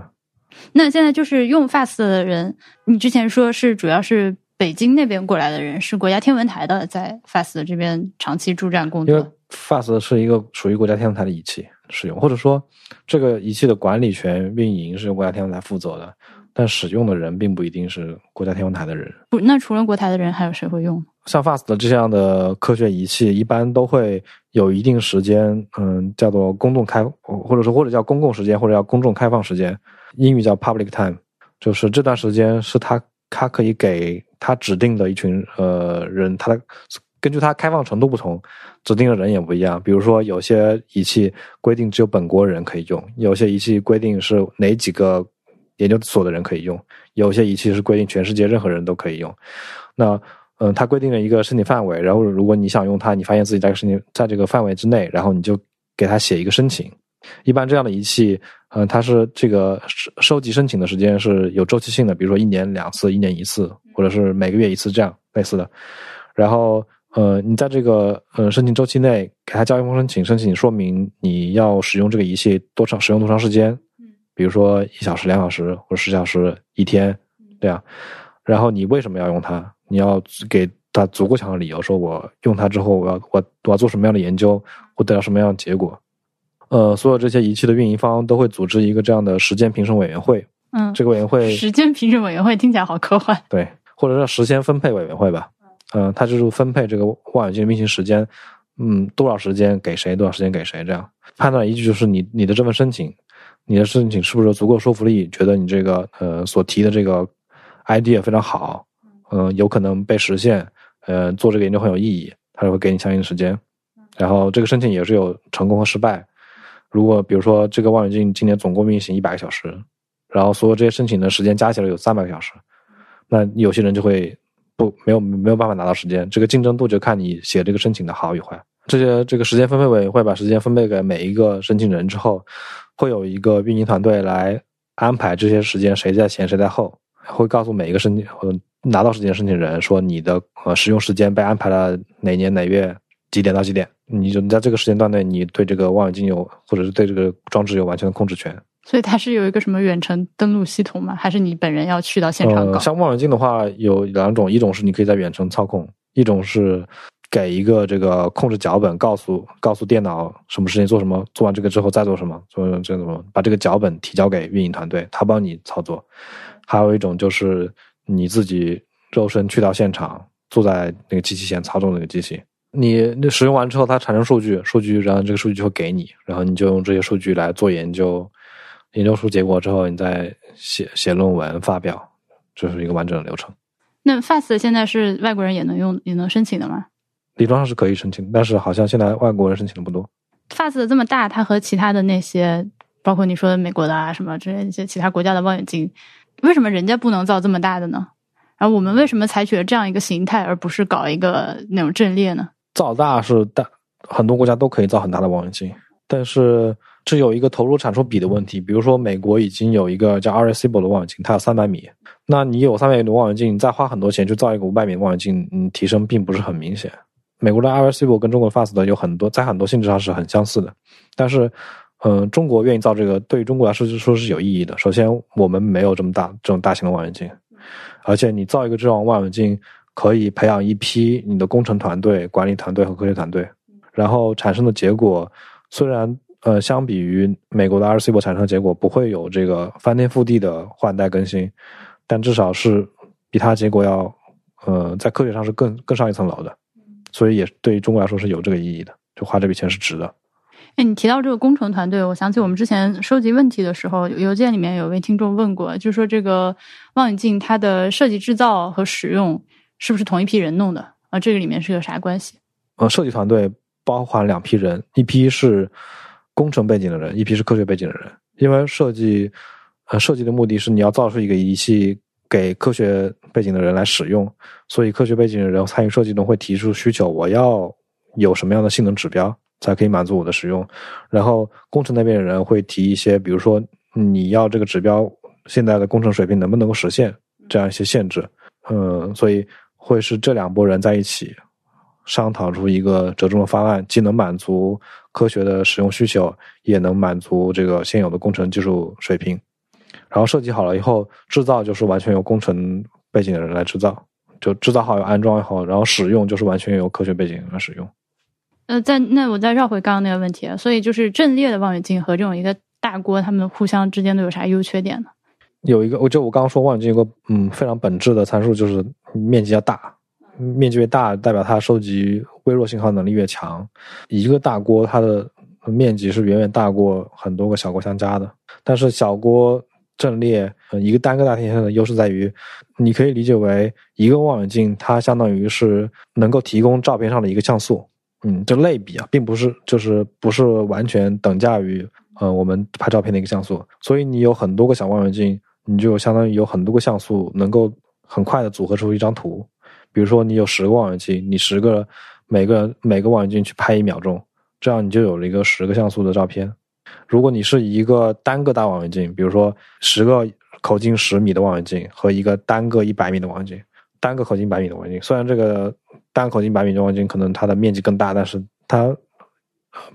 那现在就是用 FAST 的人，你之前说是主要是北京那边过来的人，是国家天文台的在 FAST 这边长期驻站工因为作。FAST 是一个属于国家天文台的仪器使用，或者说这个仪器的管理权、运营是由国家天文台负责的，但使用的人并不一定是国家天文台的人。不，那除了国台的人，还有谁会用？像 FAST 的这样的科学仪器，一般都会有一定时间，嗯，叫做公众开，或者说或者叫公共时间，或者叫公众开放时间，英语叫 public time，就是这段时间是他他可以给他指定的一群呃人，他的根据他开放程度不同，指定的人也不一样。比如说有些仪器规定只有本国人可以用，有些仪器规定是哪几个研究所的人可以用，有些仪器是规定全世界任何人都可以用。那嗯，它规定了一个申请范围，然后如果你想用它，你发现自己在申请在这个范围之内，然后你就给它写一个申请。一般这样的仪器，嗯，它是这个收收集申请的时间是有周期性的，比如说一年两次、一年一次，或者是每个月一次这样类似的。然后，呃，你在这个呃申请周期内给他交一封申请，申请说明你要使用这个仪器多长，使用多长时间，比如说一小时、两小时或者十小时、一天这样。然后你为什么要用它？你要给他足够强的理由，说我用它之后，我要我我要做什么样的研究，会得到什么样的结果。呃，所有这些仪器的运营方都会组织一个这样的时间评审委员会。嗯，这个委员会时间评审委员会听起来好科幻。对，或者叫时间分配委员会吧。嗯、它就是分配这个望远镜运行时间，嗯，多少时间给谁，多少时间给谁，这样判断依据就是你你的这份申请，你的申请是不是足够说服力？觉得你这个呃所提的这个 idea 非常好，嗯、有可能被实现，呃，做这个研究很有意义，他就会给你相应的时间。然后这个申请也是有成功和失败。如果比如说这个望远镜今年总共运行一百个小时，然后所有这些申请的时间加起来有三百个小时，那有些人就会不没有没有办法拿到时间，这个竞争度就看你写这个申请的好与坏。这些这个时间分配委员会把时间分配给每一个申请人之后，会有一个运营团队来安排这些时间谁在前谁在后，会告诉每一个申请呃拿到时间的申请人说你的呃使用时间被安排了哪年哪月几点到几点，你就你在这个时间段内你对这个望远镜有或者是对这个装置有完全的控制权。所以它是有一个什么远程登录系统吗？还是你本人要去到现场搞？呃，像望远镜的话，有两种，一种是你可以在远程操控，一种是给一个这个控制脚本，告诉告诉电脑什么事情做什么，做完这个之后再做什么，做这怎么把这个脚本提交给运营团队，他帮你操作。还有一种就是你自己肉身去到现场，坐在那个机器前操纵那个机器。你那使用完之后，它产生数据，数据然后这个数据就会给你，然后你就用这些数据来做研究，研究出结果之后，你再写写论文发表，这是一个完整的流程。那 FAST 现在是外国人也能用也能申请的吗理论上是可以申请，但是好像现在外国人申请的不多。？FAST 这么大，它和其他的那些，包括你说的美国的啊什么之类一些其他国家的望远镜，为什么人家不能造这么大的呢？然后我们为什么采取了这样一个形态，而不是搞一个那种阵列呢？造大是大，很多国家都可以造很大的望远镜，但是这有一个投入产出比的问题。比如说，美国已经有一个叫 RCB 的望远镜，它有三百米。那你有三百米的望远镜，你再花很多钱去造一个五百米的望远镜，嗯，提升并不是很明显。美国的 RCB 跟中国 FAST 有很多在很多性质上是很相似的，但是，嗯、中国愿意造这个，对于中国来说就说是有意义的。首先，我们没有这么大这种大型的望远镜，而且你造一个这种望远镜，可以培养一批你的工程团队、管理团队和科学团队，然后产生的结果虽然呃相比于美国的 RCB 产生的结果不会有这个翻天覆地的换代更新，但至少是比它结果要呃在科学上是更更上一层楼的，所以也对于中国来说是有这个意义的，就花这笔钱是值的。哎，你提到这个工程团队，我想起我们之前收集问题的时候，邮件里面有位听众问过，就是说这个望远镜它的设计、制造和使用是不是同一批人弄的？啊，这个里面是个啥关系？呃，设计团队包含两批人，一批是工程背景的人，一批是科学背景的人。因为设计，呃，设计的目的是你要造出一个仪器给科学背景的人来使用，所以科学背景的人参与设计中会提出需求，我要有什么样的性能指标才可以满足我的使用。然后工程那边的人会提一些，比如说你要这个指标现在的工程水平能不能够实现这样一些限制。嗯，所以会是这两拨人在一起商讨出一个折中的方案，既能满足科学的使用需求，也能满足这个现有的工程技术水平。然后设计好了以后，制造就是完全由工程背景的人来制造，就制造好有安装好，然后使用就是完全由科学背景来使用。呃，在那我再绕回刚刚那个问题啊，所以就是阵列的望远镜和这种一个大锅，它们互相之间都有啥优缺点呢？有一个，我就我刚刚说望远镜有个嗯非常本质的参数，就是面积要大，面积越大，代表它收集微弱信号能力越强。一个大锅它的面积是远远大过很多个小锅相加的，但是小锅阵列，一个单个大天线的优势在于，你可以理解为一个望远镜它相当于是能够提供照片上的一个像素。嗯，就类比啊，并不是就是不是完全等价于呃我们拍照片的一个像素，所以你有很多个小望远镜，你就相当于有很多个像素能够很快的组合出一张图。比如说你有十个望远镜，你十个每个每个望远镜去拍一秒钟，这样你就有了一个十个像素的照片。如果你是一个单个大望远镜，比如说十个口径十米的望远镜和一个单个一百米的望远镜，单个口径百米的望远镜，虽然这个单口径百米的望远镜可能它的面积更大，但是它呃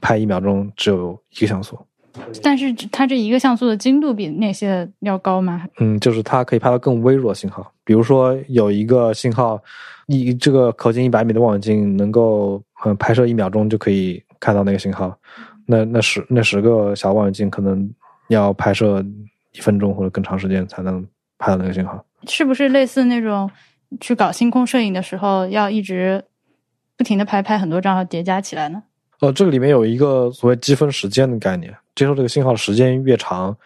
拍一秒钟只有一个像素。但是它这一个像素的精度比那些要高吗？嗯，就是它可以拍到更微弱的信号，比如说有一个信号，一这个口径一百米的望远镜能够嗯拍摄一秒钟就可以看到那个信号，那那十那十个小望远镜可能要拍摄一分钟或者更长时间才能拍到那个信号。是不是类似那种去搞星空摄影的时候要一直不停的拍拍很多张要叠加起来呢？呃，这个里面有一个所谓积分时间的概念，接受这个信号的时间越长，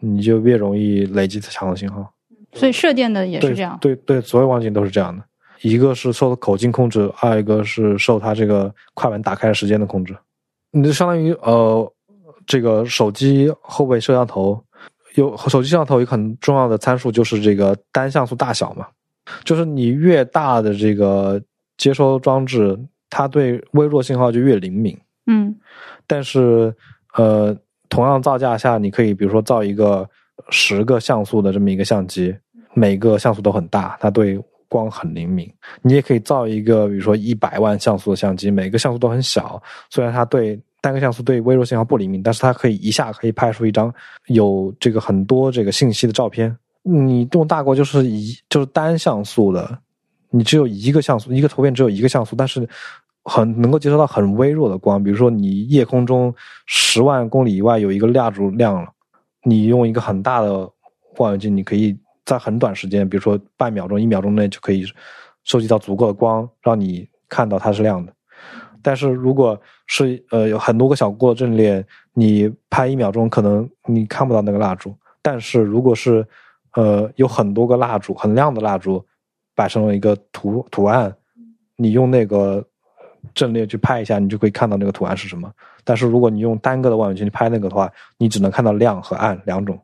你就越容易累积强的信号。所以射电的也是这样。对对，所有望远镜都是这样的。一个是受口径控制，二一个是受它这个快门打开时间的控制。你就相当于呃，这个手机后背摄像头有手机摄像头有很重要的参数就是这个单像素大小嘛，就是你越大的这个接收装置。它对微弱信号就越灵敏，嗯，但是呃，同样造价下，你可以比如说造一个十个像素的这么一个相机，每个像素都很大，它对光很灵敏。你也可以造一个比如说一百万像素的相机，每个像素都很小，虽然它对单个像素对微弱信号不灵敏，但是它可以一下可以拍出一张有这个很多这个信息的照片。你用大国就是一就是单像素的。你只有一个像素，一个图片只有一个像素，但是很能够接收到很微弱的光。比如说，你夜空中十万公里以外有一个蜡烛亮了，你用一个很大的望远镜，你可以在很短时间，比如说半秒钟、一秒钟内就可以收集到足够的光，让你看到它是亮的。但是如果是呃有很多个小过阵列，你拍一秒钟可能你看不到那个蜡烛。但是如果是呃有很多个蜡烛，很亮的蜡烛。摆成了一个图图案，你用那个阵列去拍一下，你就可以看到那个图案是什么。但是如果你用单个的望远镜去拍那个的话，你只能看到亮和暗两种，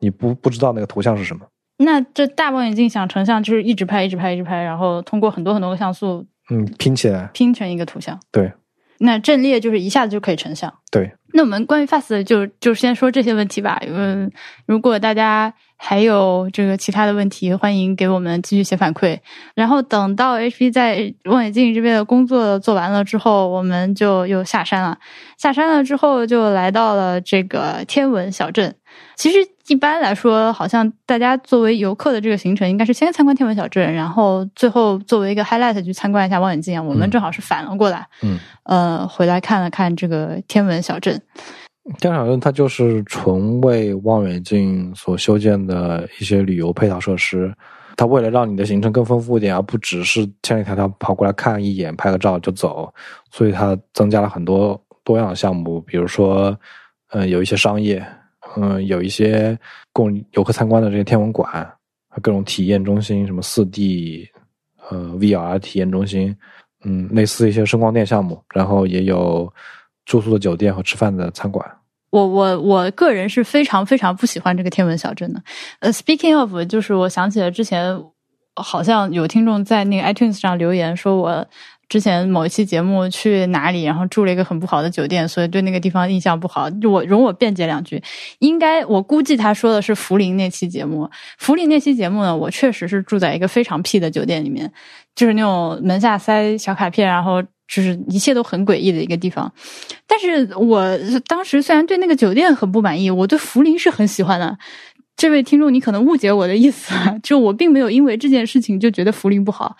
你不不知道那个图像是什么。那这大望远镜想成像，就是一直拍，一直拍，一直拍，然后通过很多很多个像素，嗯，拼起来，拼成一个图像。对。那阵列就是一下子就可以成像。对。那我们关于 FAST 就就先说这些问题吧。嗯，如果大家还有这个其他的问题，欢迎给我们继续写反馈。然后等到 HP 在望远镜这边的工作做完了之后，我们就又下山了。下山了之后，就来到了这个天文小镇。其实一般来说，好像大家作为游客的这个行程，应该是先参观天文小镇，然后最后作为一个 highlight 去参观一下望远镜啊。我们正好是反了过来，嗯，呃，回来看了看这个天文小镇。天文小镇它就是纯为望远镜所修建的一些旅游配套设施。它为了让你的行程更丰富一点，而不只是千里迢迢跑过来看一眼、拍个照就走，所以它增加了很多多样的项目，比如说，嗯，有一些商业。嗯，有一些供游客参观的这些天文馆，各种体验中心，什么四 D，呃，VR 体验中心，嗯，类似一些声光电项目，然后也有住宿的酒店和吃饭的餐馆。我我我个人是非常非常不喜欢这个天文小镇的。呃，Speaking of，就是我想起了之前好像有听众在那个 iTunes 上留言说我。之前某一期节目去哪里，然后住了一个很不好的酒店，所以对那个地方印象不好。我容我辩解两句，应该我估计他说的是福林那期节目。福林那期节目呢，我确实是住在一个非常屁的酒店里面，就是那种门下塞小卡片，然后就是一切都很诡异的一个地方。但是我当时虽然对那个酒店很不满意，我对福林是很喜欢的。这位听众，你可能误解我的意思，就我并没有因为这件事情就觉得福林不好。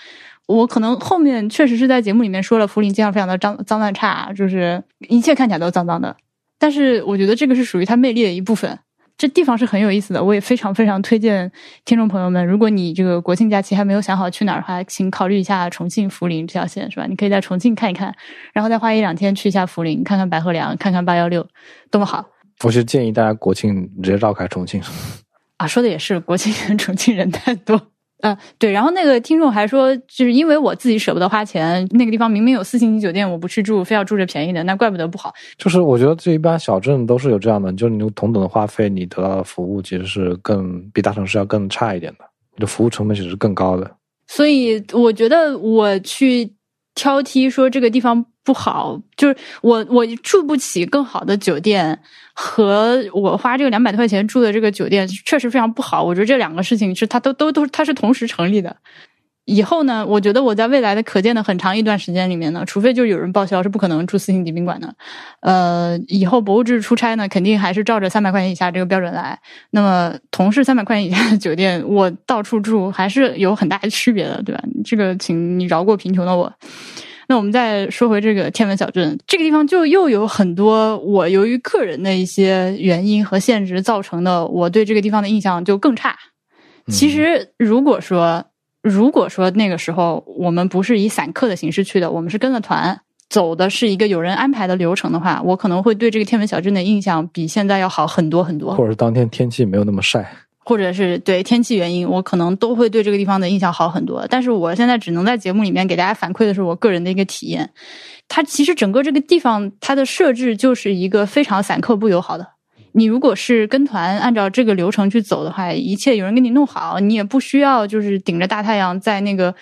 我可能后面确实是在节目里面说了，福林街上非常的脏脏乱差，就是一切看起来都脏脏的。但是我觉得这个是属于它魅力的一部分。这地方是很有意思的，我也非常非常推荐听众朋友们，如果你这个国庆假期还没有想好去哪儿的话，请考虑一下重庆涪陵这条线，是吧？你可以在重庆看一看，然后再花一两天去一下涪陵，看看白鹤梁，看看八幺六，多么好！我是建议大家国庆直接绕开重庆。啊，说的也是，国庆重庆人太多。嗯，对，然后那个听众还说，就是因为我自己舍不得花钱，那个地方明明有四星级酒店，我不去住，非要住着便宜的，那怪不得不好。就是我觉得这一般小镇都是有这样的，就是你同等的花费，你得到的服务其实是更比大城市要更差一点的，你的服务成本其实是更高的。所以我觉得我去挑剔说这个地方。不好，就是我我住不起更好的酒店，和我花这个两百多块钱住的这个酒店确实非常不好。我觉得这两个事情是它都都都它是同时成立的。以后呢，我觉得我在未来的可见的很长一段时间里面呢，除非就有人报销，是不可能住四星级宾馆的。呃，以后博物志出差呢，肯定还是照着三百块钱以下这个标准来。那么，同是三百块钱以下的酒店，我到处住还是有很大的区别的，对吧？这个，请你饶过贫穷的我。那我们再说回这个天文小镇，这个地方就又有很多我由于个人的一些原因和限制造成的，我对这个地方的印象就更差。其实，如果说如果说那个时候我们不是以散客的形式去的，我们是跟了团走的是一个有人安排的流程的话，我可能会对这个天文小镇的印象比现在要好很多很多。或者是当天天气没有那么晒，或者是对天气原因，我可能都会对这个地方的印象好很多。但是我现在只能在节目里面给大家反馈的是我个人的一个体验。它其实整个这个地方它的设置就是一个非常散客不友好的。你如果是跟团按照这个流程去走的话，一切有人给你弄好，你也不需要就是顶着大太阳在那个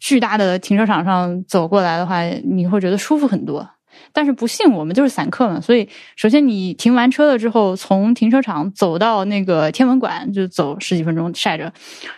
巨大的停车场上走过来的话，你会觉得舒服很多。但是不幸我们就是散客嘛，所以首先你停完车了之后，从停车场走到那个天文馆就走十几分钟晒着，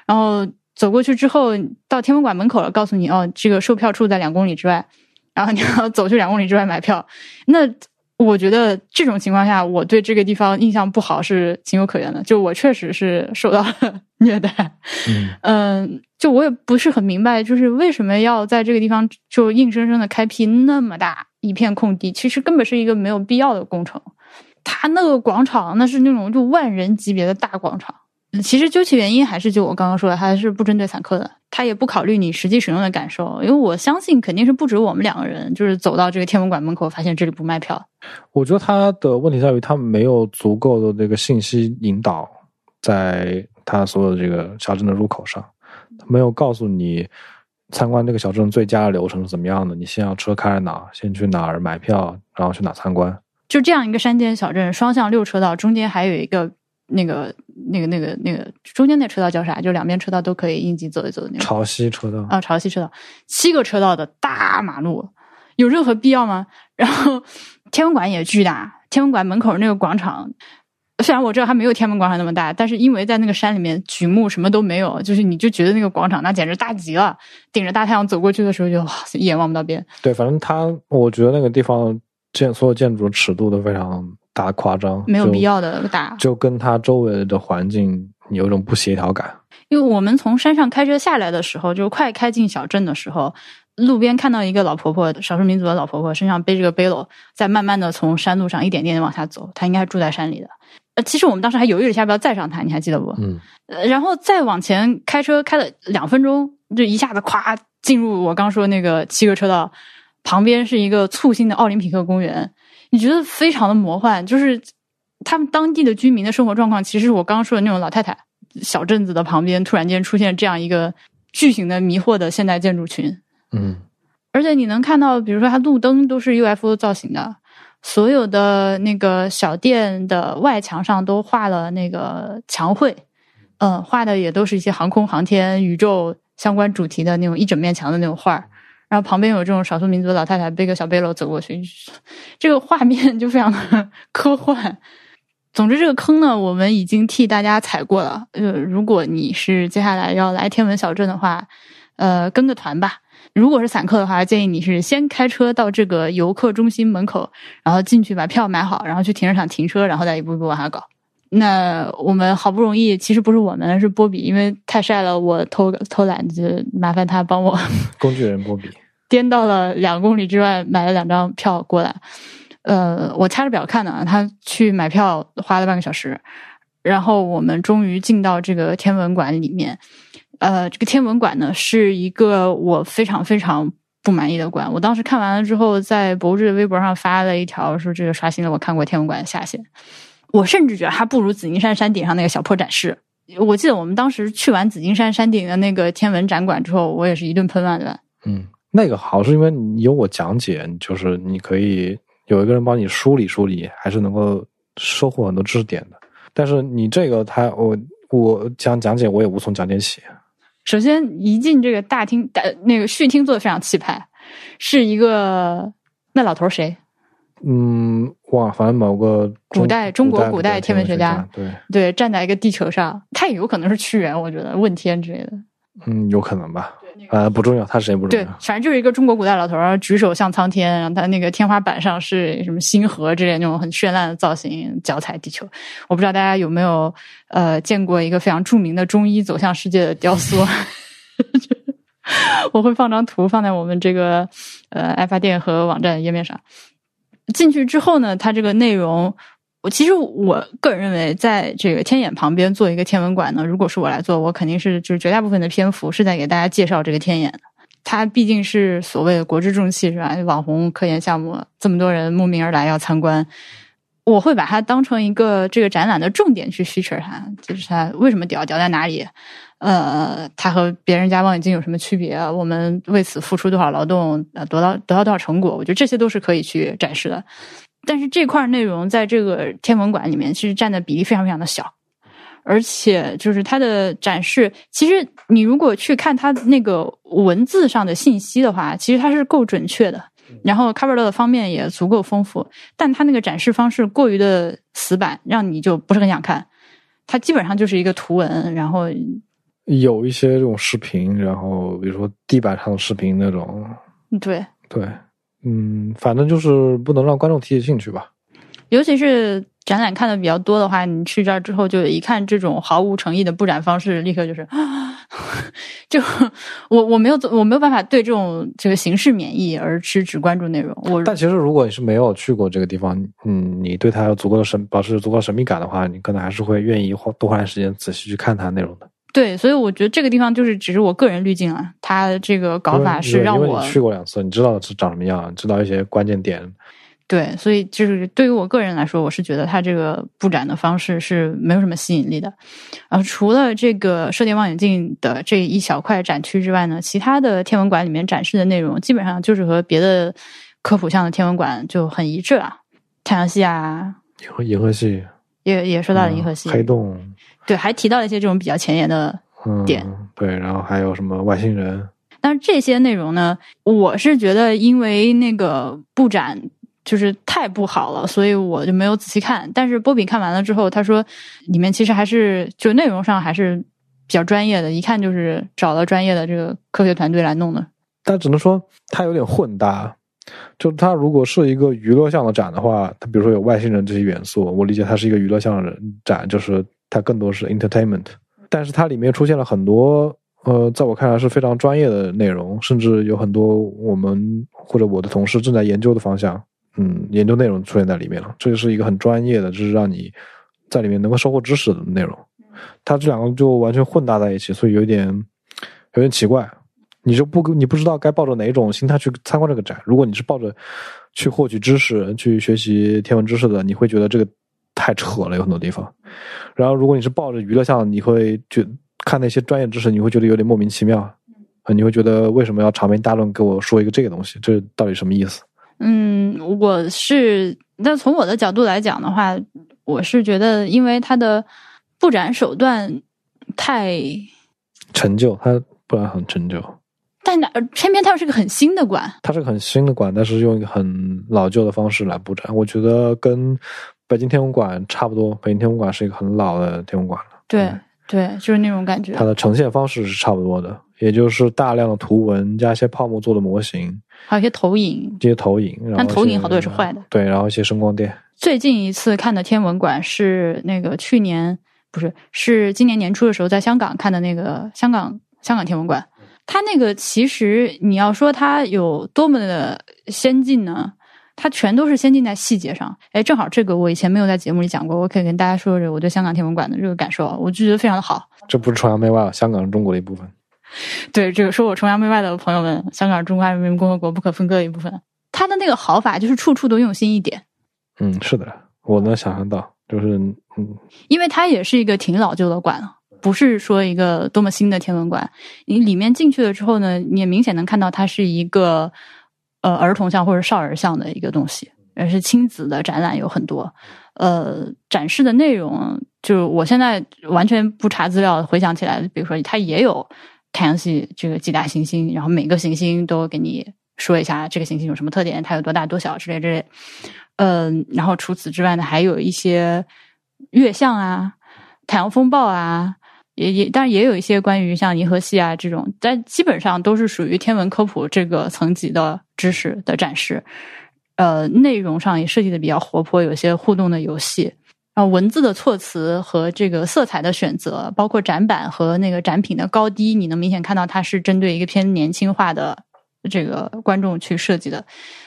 然后走过去之后到天文馆门口了，告诉你哦，这个售票处在两公里之外，然后你要走去两公里之外买票，那。我觉得这种情况下，我对这个地方印象不好是情有可原的。就我确实是受到了 虐待，嗯，就我也不是很明白，就是为什么要在这个地方就硬生生的开辟那么大一片空地？其实根本是一个没有必要的工程。它那个广场，那是那种就万人级别的大广场。其实究其原因，还是就我刚刚说的，还是不针对散客的，他也不考虑你实际使用的感受。因为我相信，肯定是不止我们两个人，就是走到这个天文馆门口，发现这里不卖票。我觉得他的问题在于，他没有足够的这个信息引导，在他所有的这个小镇的入口上，没有告诉你参观这个小镇最佳的流程是怎么样的。你先要车开在哪，先去哪儿买票，然后去哪参观。就这样一个山间小镇，双向六车道，中间还有一个。那个、那个、那个、那个中间那车道叫啥？就两边车道都可以应急走一走的那个潮汐车道啊，潮汐车道，七个车道的大马路，有任何必要吗？然后天文馆也巨大，天文馆门口那个广场，虽然我知道它没有天文广场那么大，但是因为在那个山里面，举目什么都没有，就是你就觉得那个广场那简直大极了，顶着大太阳走过去的时候，就一眼望不到边。对，反正它，我觉得那个地方建所有建筑的尺度都非常。大夸张，没有必要的大，就跟他周围的环境有一种不协调感。因为我们从山上开车下来的时候，就快开进小镇的时候，路边看到一个老婆婆，少数民族的老婆婆，身上背着个背篓，在慢慢的从山路上一点点的往下走。她应该是住在山里的。呃，其实我们当时还犹豫了一下要不要载上她，你还记得不？嗯。然后再往前开车开了两分钟，就一下子咵进入我刚说那个七个车道，旁边是一个簇新的奥林匹克公园。你觉得非常的魔幻，就是他们当地的居民的生活状况，其实是我刚刚说的那种老太太小镇子的旁边，突然间出现这样一个巨型的迷惑的现代建筑群。嗯，而且你能看到，比如说它路灯都是 UFO 造型的，所有的那个小店的外墙上都画了那个墙绘，嗯，画的也都是一些航空航天、宇宙相关主题的那种一整面墙的那种画。然后旁边有这种少数民族的老太太背个小背篓走过去，这个画面就非常的 科幻。总之，这个坑呢，我们已经替大家踩过了。呃，如果你是接下来要来天文小镇的话，呃，跟个团吧。如果是散客的话，建议你是先开车到这个游客中心门口，然后进去把票买好，然后去停车场停车，然后再一步一步往下搞。那我们好不容易，其实不是我们，是波比，因为太晒了，我偷偷懒，就麻烦他帮我。工具人波比。颠到了两公里之外，买了两张票过来。呃，我掐着表看的，他去买票花了半个小时，然后我们终于进到这个天文馆里面。呃，这个天文馆呢，是一个我非常非常不满意的馆。我当时看完了之后，在博物志的微博上发了一条，说这个刷新了我看过天文馆的下限。我甚至觉得它不如紫金山山顶上那个小破展示。我记得我们当时去完紫金山山顶的那个天文展馆之后，我也是一顿喷乱的。嗯。那个好是因为你有我讲解，就是你可以有一个人帮你梳理梳理，还是能够收获很多知识点的。但是你这个他我我讲讲解我也无从讲解起。首先一进这个大厅，大那个序厅做的非常气派，是一个那老头谁？嗯，哇，反正某个古代中国古代天文学家，对对，站在一个地球上，他也有可能是屈原，我觉得问天之类的。嗯，有可能吧。对。呃，不重要，他是谁不重要对要。，反正就是一个中国古代老头儿，举手向苍天，然后他那个天花板上是什么星河之类那种很绚烂的造型，脚踩地球。我不知道大家有没有呃见过一个非常著名的中医走向世界的雕塑。我会放张图放在我们这个呃爱发电和网站页面上。进去之后呢，它这个内容，我其实我个人认为，在这个天眼旁边做一个天文馆呢，如果是我来做，我肯定是就是绝大部分的篇幅是在给大家介绍这个天眼。它毕竟是所谓的国之重器，是吧？网红科研项目，这么多人慕名而来要参观，我会把它当成一个这个展览的重点去 feature 它，就是它为什么屌，屌在哪里？呃，它和别人家望远镜有什么区别？我们为此付出多少劳动？呃，得到得到多少成果？我觉得这些都是可以去展示的。但是这块内容在这个天文馆里面，其实占的比例非常非常的小，而且就是它的展示，其实你如果去看它那个文字上的信息的话，其实它是够准确的，然后 cover 到的方面也足够丰富，但它那个展示方式过于的死板，让你就不是很想看。它基本上就是一个图文，然后有一些这种视频，然后比如说地板上的视频那种，对，对，嗯，反正就是不能让观众提起兴趣吧。尤其是展览看的比较多的话，你去这儿之后，就一看这种毫无诚意的布展方式，立刻就是，就我我没有我没有办法对这种这个形式免疫，而是只关注内容。我但其实如果你是没有去过这个地方，嗯，你对它有足够的神保持足够神秘感的话，你可能还是会愿意花多花点时间仔细去看它内容的。对，所以我觉得这个地方就是只是我个人滤镜啊，它这个搞法是让我因为你去过两次，你知道是长什么样，知道一些关键点。对，所以就是对于我个人来说，我是觉得它这个布展的方式是没有什么吸引力的。然后除了这个射电望远镜的这一小块展区之外呢，其他的天文馆里面展示的内容基本上就是和别的科普项的天文馆就很一致啊，太阳系啊，银河银河系，也也说到了银河系，嗯黑洞，对，还提到了一些这种比较前沿的嗯，点对，然后还有什么外星人，但是这些内容呢，我是觉得因为那个布展就是太不好了，所以我就没有仔细看。但是波比看完了之后，他说里面其实还是就内容上还是比较专业的，一看就是找了专业的这个科学团队来弄的。但只能说它有点混搭。就它如果是一个娱乐向的展的话，它比如说有外星人这些元素，我理解它是一个娱乐向的展，就是它更多是 entertainment。但是它里面出现了很多，呃，在我看来是非常专业的内容，甚至有很多我们或者我的同事正在研究的方向，嗯，研究内容出现在里面了。这就是一个很专业的，就是让你在里面能够收获知识的内容。它这两个就完全混搭在一起，所以有点有点奇怪。你就不你不知道该抱着哪种心态去参观这个展。如果你是抱着去获取知识、去学习天文知识的，你会觉得这个太扯了，有很多地方。然后，如果你是抱着娱乐向，你会觉看那些专业知识，你会觉得有点莫名其妙。啊，你会觉得为什么要长篇大论给我说一个这个东西？这到底什么意思？嗯，我是那从我的角度来讲的话，我是觉得因为它的布展手段太，陈旧，它不然很陈旧。但那偏偏它又是个很新的馆，它是个很新的馆，但是用一个很老旧的方式来布展，我觉得跟北京天文馆差不多。北京天文馆是一个很老的天文馆了，对对，就是那种感觉它。的呈现方式是差不多的，也就是大量的图文加一些泡沫做的模型，还有一些投影。这些投影，但投影好多也是坏的。对，然后一些声光电，最近一次看的天文馆是那个去年不是是今年年初的时候在香港看的那个香港香港天文馆。它那个其实你要说它有多么的先进呢？它全都是先进在细节上。哎，正好这个我以前没有在节目里讲过，我可以跟大家说说我对香港天文馆的这个感受，我就觉得非常的好。这不是崇洋媚外，香港是中国的一部分。对这个说我崇洋媚外的朋友们，香港是中华人民共和国不可分割的一部分。它的那个好法就是处处都用心一点。嗯，是的，我能想象到，就是嗯，因为它也是一个挺老旧的馆了，不是说一个多么新的天文馆。你里面进去了之后呢，你也明显能看到它是一个呃儿童像或者少儿像的一个东西，而是亲子的展览有很多。呃，展示的内容就我现在完全不查资料，回想起来，比如说它也有太阳系这个几大行星，然后每个行星都给你说一下这个行星有什么特点，它有多大多小之类之类。嗯、然后除此之外呢，还有一些月相啊、太阳风暴啊，也也，当然也有一些关于像银河系啊这种，但基本上都是属于天文科普这个层级的知识的展示。呃，内容上也设计的比较活泼，有些互动的游戏。然后文字的措辞和这个色彩的选择，包括展板和那个展品的高低，你能明显看到它是针对一个偏年轻化的这个观众去设计的。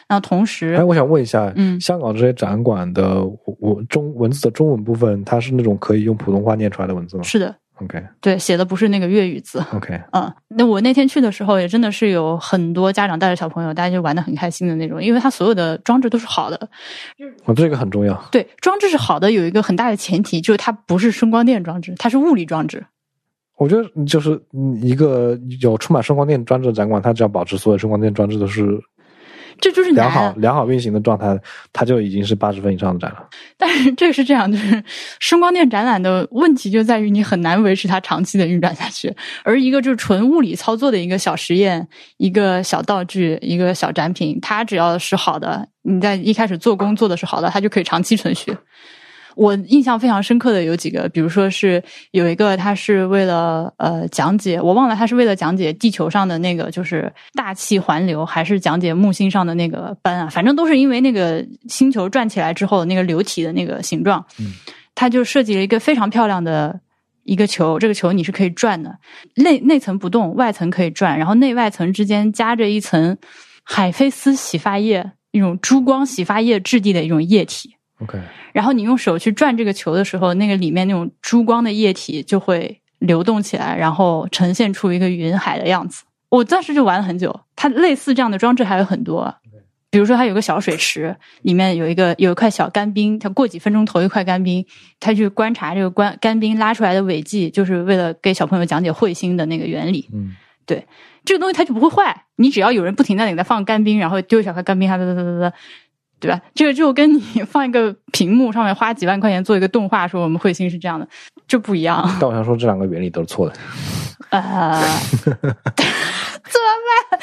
那同时，哎，我想问一下，嗯香港这些展馆的我中文字的中文部分，它是那种可以用普通话念出来的文字吗是的，？OK 对，写的不是那个粤语字。OK，嗯，那我那天去的时候，也真的是有很多家长带着小朋友，大家就玩的很开心的那种，因为它所有的装置都是好的。我这个很重要。对，装置是好的，有一个很大的前提，就是它不是声光电装置，它是物理装置。我觉得就是嗯一个有充满声光电装置的展馆，它只要保持所有声光电装置都是这就是良好，良好运行的状态，它就已经是八十分以上的展了。但是这个是这样，就是声光电展览的问题就在于你很难维持它长期的运转下去，而一个就是纯物理操作的一个小实验、一个小道具、一个小展品，它只要是好的，你在一开始做工做的是好的，它就可以长期存续。我印象非常深刻的有几个，比如说是有一个，他是为了呃讲解，我忘了他是为了讲解地球上的那个就是大气环流，还是讲解木星上的那个斑啊，反正都是因为那个星球转起来之后那个流体的那个形状，嗯，他就设计了一个非常漂亮的一个球，这个球你是可以转的，内内层不动，外层可以转，然后内外层之间夹着一层海飞丝洗发液，一种珠光洗发液质地的一种液体。OK，然后你用手去转这个球的时候，那个里面那种珠光的液体就会流动起来，然后呈现出一个云海的样子。我当时就玩了很久。它类似这样的装置还有很多，比如说它有个小水池，里面有一个有一块小干冰，它过几分钟投一块干冰，它去观察这个干干冰拉出来的尾迹，就是为了给小朋友讲解彗星的那个原理。嗯，对这个东西它就不会坏，你只要有人不停在给它放干冰，然后丢一小块干冰，它哒哒哒哒哒，对吧？这个就跟你放一个屏幕上面花几万块钱做一个动画，说我们彗星是这样的，这不一样。但我想说这两个原理都是错的。呃，怎么办？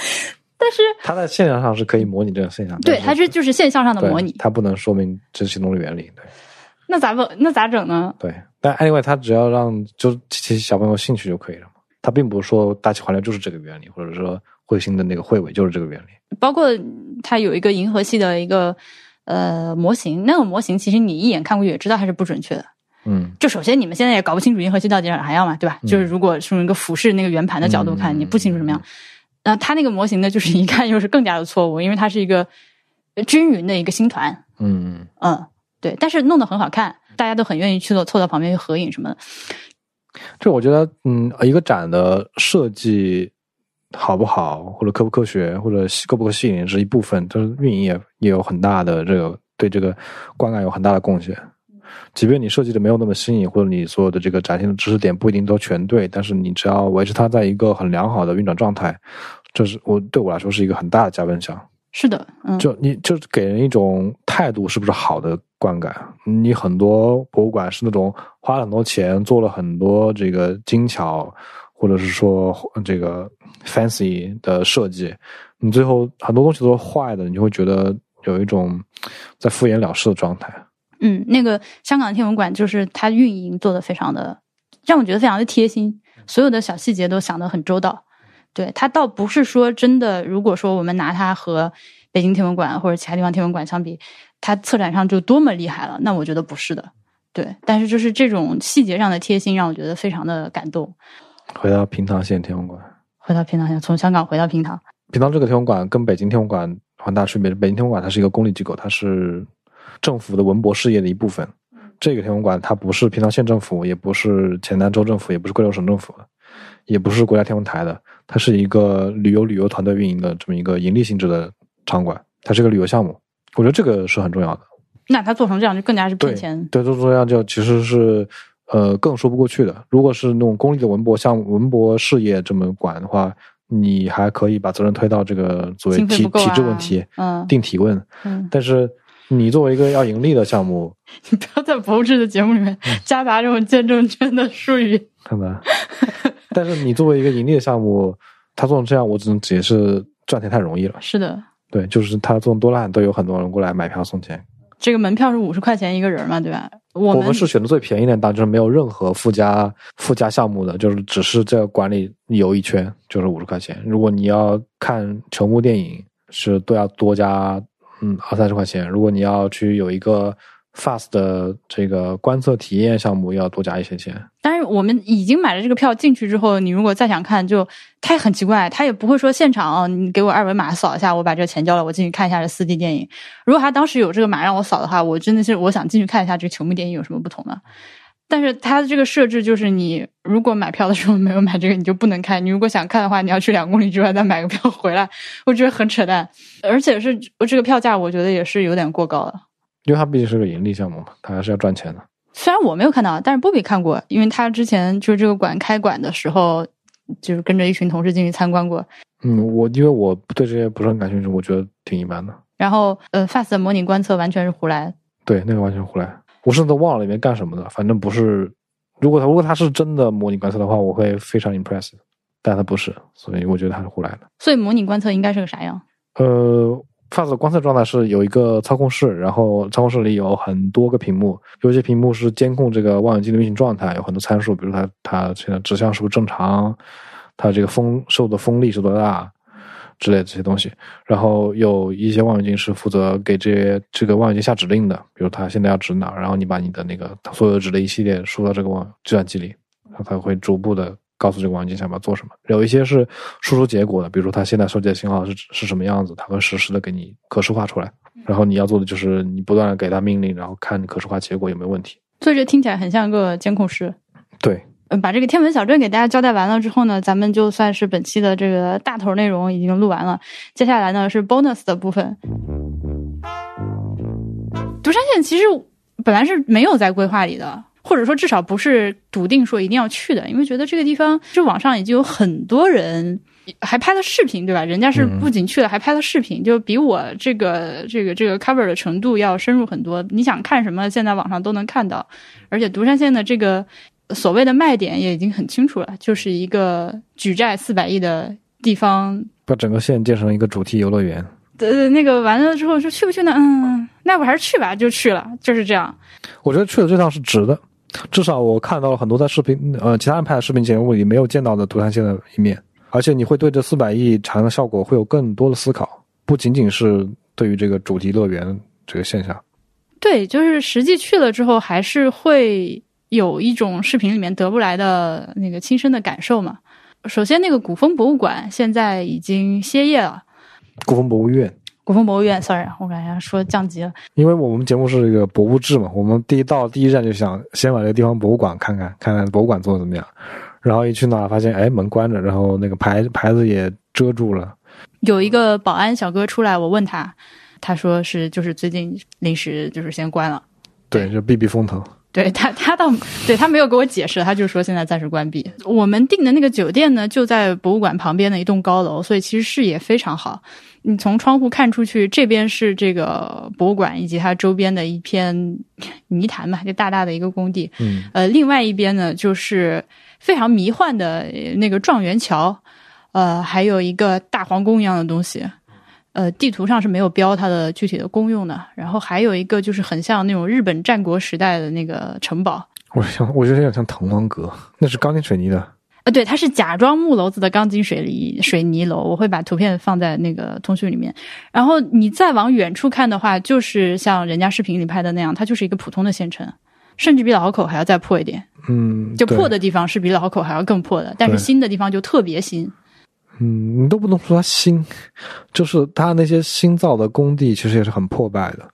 但是 它在现象上是可以模拟这个现象，对，它是就是现象上的模拟。它不能说明这其中的原理。对那咋不那咋整呢？对，但 anyway，它只要让就其实小朋友兴趣就可以了嘛。它并不是说大气环流就是这个原理，或者说彗星的那个彗尾就是这个原理。包括它有一个银河系的一个呃模型，那个模型其实你一眼看过去也知道它是不准确的。嗯就首先你们现在也搞不清楚银河系到底长啥样嘛，对吧？嗯就是如果是从一个俯视那个圆盘的角度看，嗯你不清楚什么样。那它那个模型呢，就是一看又是更加的错误，因为它是一个均匀的一个星团，嗯，嗯，对，但是弄得很好看，大家都很愿意去凑凑到旁边去合影什么的。这我觉得，嗯，一个展的设计好不好，或者科不科学，或者吸够不够吸引人是一部分，但是运营也也有很大的这个对这个观感有很大的贡献。即便你设计的没有那么新颖，或者你所有的这个展现的知识点不一定都全对，但是你只要维持它在一个很良好的运转状态，这是我对我来说是一个很大的加分项。是的，嗯，就你就是给人一种态度是不是好的观感。你很多博物馆是那种花了很多钱做了很多这个精巧，或者是说这个 fancy 的设计，你最后很多东西都是坏的，你就会觉得有一种在敷衍了事的状态。嗯，那个香港天文馆就是它运营做的非常的，让我觉得非常的贴心，所有的小细节都想得很周到。对，它倒不是说真的，如果说我们拿它和北京天文馆或者其他地方天文馆相比，它策展上就多么厉害了，那我觉得不是的。对，但是就是这种细节上的贴心，让我觉得非常的感动。回到平塘县天文馆，回到平塘县，从香港回到平塘，平塘这个天文馆跟北京天文馆很大区别。北京天文馆它是一个公立机构，它是政府的文博事业的一部分。这个天文馆它不是平塘县政府，也不是黔南州政府，也不是贵州省政府的，也不是国家天文台的，它是一个旅游旅游团队运营的这么一个盈利性质的场馆，它是个旅游项目。我觉得这个是很重要的。那它做成这样就更加是对骗钱。对，做成这样就其实是呃更说不过去的。如果是那种公立的文博项目、文博事业这么管的话，你还可以把责任推到这个作为体、体制问题、嗯定体问。嗯，但是你作为一个要盈利的项目，你不要在博物志的节目里面嗯夹杂这种见证圈的术语。看吧，但是你作为一个盈利的项目，他做成这样，我只能解释赚钱太容易了。是的，对，就是他做成多烂，都有很多人过来买票送钱。这个门票是五十块钱一个人嘛，对吧？我们是选的最便宜的档，就是没有任何附加附加项目的，就是只是这个管理游一圈就是五十块钱。如果你要看球幕电影，是都要多加嗯二三十块钱。如果你要去有一个 fast 的这个观测体验项目，要多加一些钱。但是我们已经买了这个票进去之后，你如果再想看，就他也很奇怪，他也不会说现场哦你给我二维码扫一下，我把这个钱交了，我进去看一下这四 D 电影。如果他当时有这个码让我扫的话，我真的是我想进去看一下这个球幕电影有什么不同的。但是它的这个设置就是，你如果买票的时候没有买这个，你就不能看。你如果想看的话，你要去两公里之外再买个票回来。我觉得很扯淡，而且是这个票价，我觉得也是有点过高了。因为它毕竟是个盈利项目嘛，它还是要赚钱的。虽然我没有看到，但是波比看过，因为他之前就是这个馆开馆的时候，就是跟着一群同事进去参观过。嗯，我因为我对这些不是很感兴趣，我觉得挺一般的。然后，呃，FAST 的模拟观测完全是胡来，对，那个完全胡来，我甚至都忘了里面干什么的，反正不是。如果他如果他是真的模拟观测的话，我会非常 impressed，但他不是，所以我觉得他是胡来的。所以模拟观测应该是个啥样？呃，FAST 观测状态是有一个操控室，然后操控室里有很多个屏幕，有些屏幕是监控这个望远镜的运行状态，有很多参数，比如它它现在指向是不是正常，它这个风受的风力是多大之类这些东西。然后有一些望远镜是负责给这些这个望远镜下指令的，比如它现在要指哪，然后你把你的那个所有指的一系列输到这个望计算机里，它才会逐步的告诉这个望远镜想要做什么。有一些是输出结果的，比如说它现在收集的信号是是什么样子，它会实时的给你可视化出来。然后你要做的就是你不断的给它命令，然后看你可视化结果有没有问题。所以这听起来很像个监控室。对，嗯，把这个天文小镇给大家交代完了之后呢，咱们就算是本期的这个大头内容已经录完了。接下来呢是 bonus 的部分。独山县其实本来是没有在规划里的，或者说至少不是笃定说一定要去的，因为觉得这个地方，就网上已经有很多人还拍了视频，对吧？人家是不仅去了，还拍了视频，就比我这个这个这个 cover 的程度要深入很多。你想看什么，现在网上都能看到，而且独山县的这个所谓的卖点也已经很清楚了，就是一个举债四百亿的地方。把整个县建成一个主题游乐园。呃，那个完了之后说去不去呢？嗯，那我还是去吧，就去了，就是这样。我觉得去了这趟是值的，至少我看到了很多在视频呃其他人拍的视频节目里没有见到的独山县的一面，而且你会对这四百亿产生的效果会有更多的思考，不仅仅是对于这个主题乐园这个现象。对，就是实际去了之后，还是会有一种视频里面得不来的那个亲身的感受嘛。首先，那个古风博物馆现在已经歇业了。古风博物院，古风博物院，sorry，我感觉说降级了。因为我们节目是一个博物志嘛，我们第一到第一站就想先把这个地方博物馆看看，看看博物馆做的怎么样。然后一去那发现，哎，门关着，然后那个牌牌子也遮住了。有一个保安小哥出来，我问他，他说是就是最近临时就是先关了。对，就避避风头。对他，他倒对他没有给我解释，他就说现在暂时关闭。我们订的那个酒店呢，就在博物馆旁边的一栋高楼，所以其实视野非常好。你从窗户看出去，这边是这个博物馆以及它周边的一片泥潭嘛，就大大的一个工地。嗯，呃，另外一边呢，就是非常迷幻的那个状元桥，呃，还有一个大皇宫一样的东西。呃，地图上是没有标它的具体的功用的。然后还有一个就是很像那种日本战国时代的那个城堡。我想，我觉得有点像滕王阁，那是钢筋水泥的。呃，对，它是假装木楼子的钢筋水泥水泥楼。我会把图片放在那个通讯里面。然后你再往远处看的话，就是像人家视频里拍的那样，它就是一个普通的县城，甚至比老河口还要再破一点。嗯，就破的地方是比老河口还要更破的，但是新的地方就特别新。嗯，你都不能说它新，就是它那些新造的工地其实也是很破败的，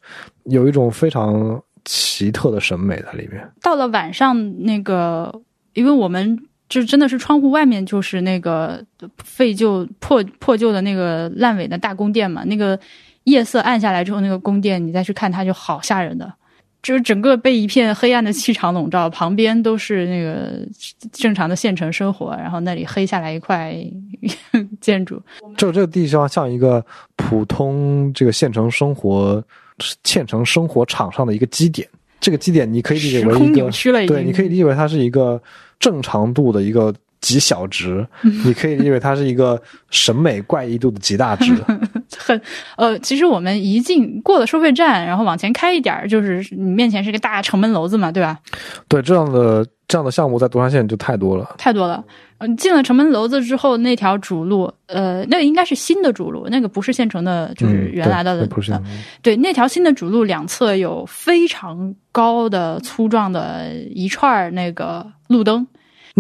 有一种非常奇特的审美在里面。到了晚上，那个因为我们就真的是窗户外面就是那个废旧破破旧的那个烂尾的大宫殿嘛，那个夜色暗下来之后，那个宫殿你再去看它就好吓人的。就是整个被一片黑暗的气场笼罩，旁边都是那个正常的县城生活，然后那里黑下来一块 建筑。就这个地方像一个普通这个县城生活县城生活场上的一个基点，这个基点你可以理解为一个扭曲了对，你可以理解为它是一个正常度的一个极小值，你可以理解为它是一个审美怪异度的极大值。很呃，其实我们一进过了收费站，然后往前开一点儿，就是你面前是个大城门楼子嘛，对吧？对，这样的这样的项目在独山县就太多了。太多了。嗯，进了城门楼子之后，那条主路，呃，那个应该是新的主路，那个不是县城的，就是原来的。不是呃对，那条新的主路两侧有非常高的、粗壮的一串儿那个路灯，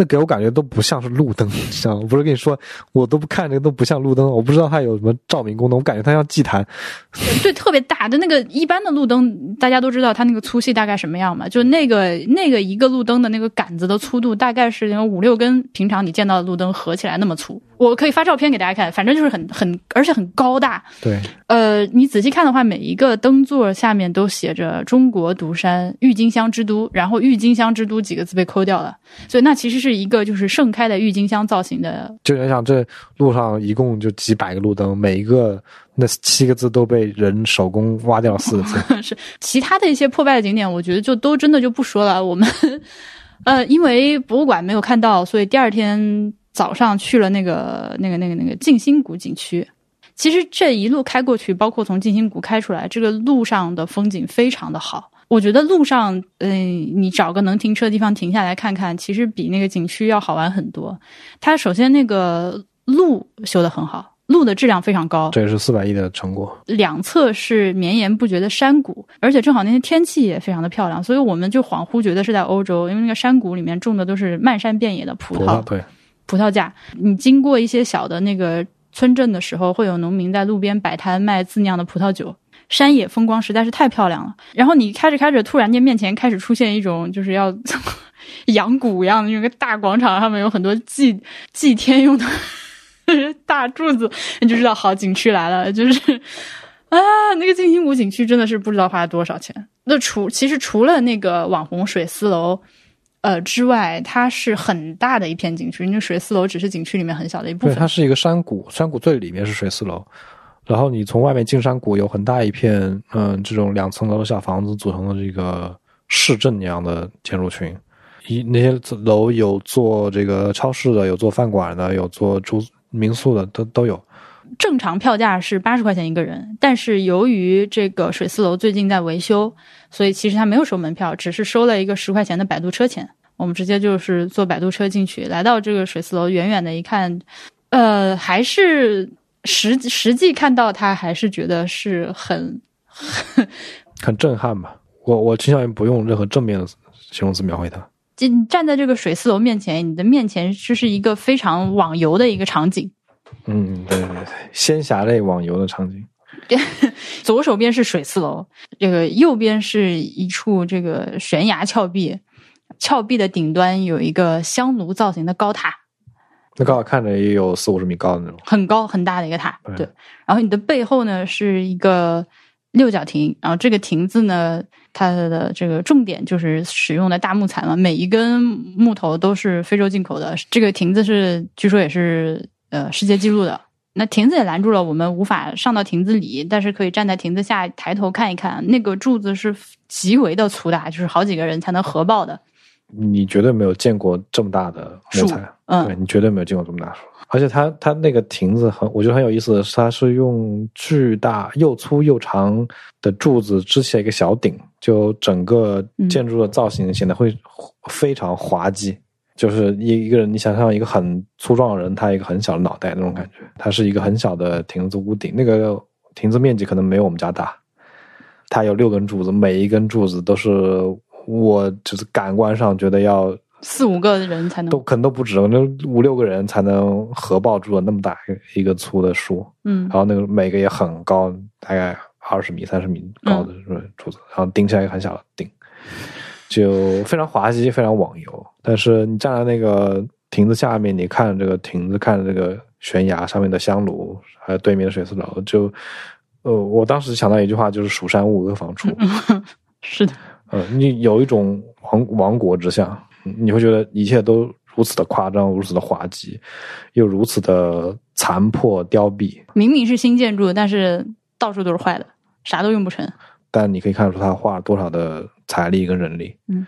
那给我感觉都不像是路灯，像？我不是跟你说，我都不看这个都不像路灯，我不知道它有什么照明功能，我感觉它像祭坛。对，特别大的那个一般的路灯，大家都知道它那个粗细大概什么样嘛？就那个那个一个路灯的那个杆子的粗度，大概是五六根平常你见到的路灯合起来那么粗。我可以发照片给大家看，反正就是很很，而且很高大。对，呃，你仔细看的话，每一个灯座下面都写着“中国独山郁金香之都”，然后“郁金香之都”几个字被抠掉了，所以那其实是一个就是盛开的郁金香造型的。就你想这路上一共就几百个路灯，每一个那七个字都被人手工挖掉了四个字。是其他的一些破败的景点，我觉得就都真的就不说了。我们 呃，因为博物馆没有看到，所以第二天早上去了那个那个那个那个静心谷景区。其实这一路开过去，包括从静心谷开出来，这个路上的风景非常的好。我觉得路上，嗯、你找个能停车的地方停下来看看，其实比那个景区要好玩很多。它首先那个路修得很好，路的质量非常高，这也是四百亿的成果。两侧是绵延不绝的山谷，而且正好那天天气也非常的漂亮，所以我们就恍惚觉得是在欧洲，因为那个山谷里面种的都是漫山遍野的葡萄葡萄对，葡萄架。你经过一些小的那个村镇的时候，会有农民在路边摆摊卖自酿的葡萄酒。山野风光实在是太漂亮了。然后你开着开着，突然间面前开始出现一种就是要 养蛊一样的那个大广场，上面有很多祭祭天用的 大柱子，你就知道好景区来了。就是啊，那个静心谷景区真的是不知道花了多少钱。那除其实除了那个网红水丝楼。呃，之外，它是很大的一片景区，因为水四楼只是景区里面很小的一部分对，分。它是一个山谷，山谷最里面是水四楼，然后你从外面进山谷，有很大一片，嗯，这种两层楼的小房子组成的这个市镇那样的建筑群。一那些楼有做这个超市的，有做饭馆的，有做住民宿的，都都有。正常票价是八十块钱一个人，但是由于这个水四楼最近在维修，所以其实他没有收门票，只是收了一个十块钱的摆渡车钱。我们直接就是坐摆渡车进去，来到这个水丝楼，远远的一看，呃，还是实实际看到他，还是觉得是很 很震撼吧。我我倾向于不用任何正面的形容词描绘它。就你站在这个水丝楼面前，你的面前就是一个非常网游的一个场景。嗯，对对对，仙侠类网游的场景。左手边是水四楼，这个右边是一处这个悬崖峭壁，峭壁的顶端有一个香炉造型的高塔，那刚好看着也有四五十米高的那种。很高很大的一个塔。对对，然后你的背后呢是一个六角亭，然后这个亭子呢，它的这个重点就是使用的大木材嘛，每一根木头都是非洲进口的。这个亭子是据说也是呃世界纪录的。那亭子也拦住了，我们无法上到亭子里，但是可以站在亭子下抬头看一看。那个柱子是极为的粗大，就是好几个人才能合抱的。你绝对没有见过这么大的木材，嗯对你绝对没有见过这么大树。而且它它那个亭子很，我觉得很有意思的是，它是用巨大又粗又长的柱子支起了一个小顶，就整个建筑的造型显得会非常滑稽。就是一一个人，你想象一个很粗壮的人，他一个很小的脑袋那种感觉，它是一个很小的亭子屋顶，那个亭子面积可能没有我们家大，它有六根柱子，每一根柱子都是我就是感官上觉得要四五个人才能都可能都不止，那五六个人才能合抱住了那么大一个粗的树，嗯。然后那个每个也很高，大概二十米、三十米高的柱子，然后顶起来一个很小的顶，就非常滑稽，非常网游。但是你站在那个亭子下面，你看这个亭子，看这个悬崖上面的香炉，还有对面的水丝楼，就呃，我当时想到一句话，就是“蜀山无阿房出”。是的，呃，你有一种亡亡国之相，你会觉得一切都如此的夸张，如此的滑稽，又如此的残破凋敝。明明是新建筑，但是到处都是坏的，啥都用不成。但你可以看出他花了多少的财力跟人力。嗯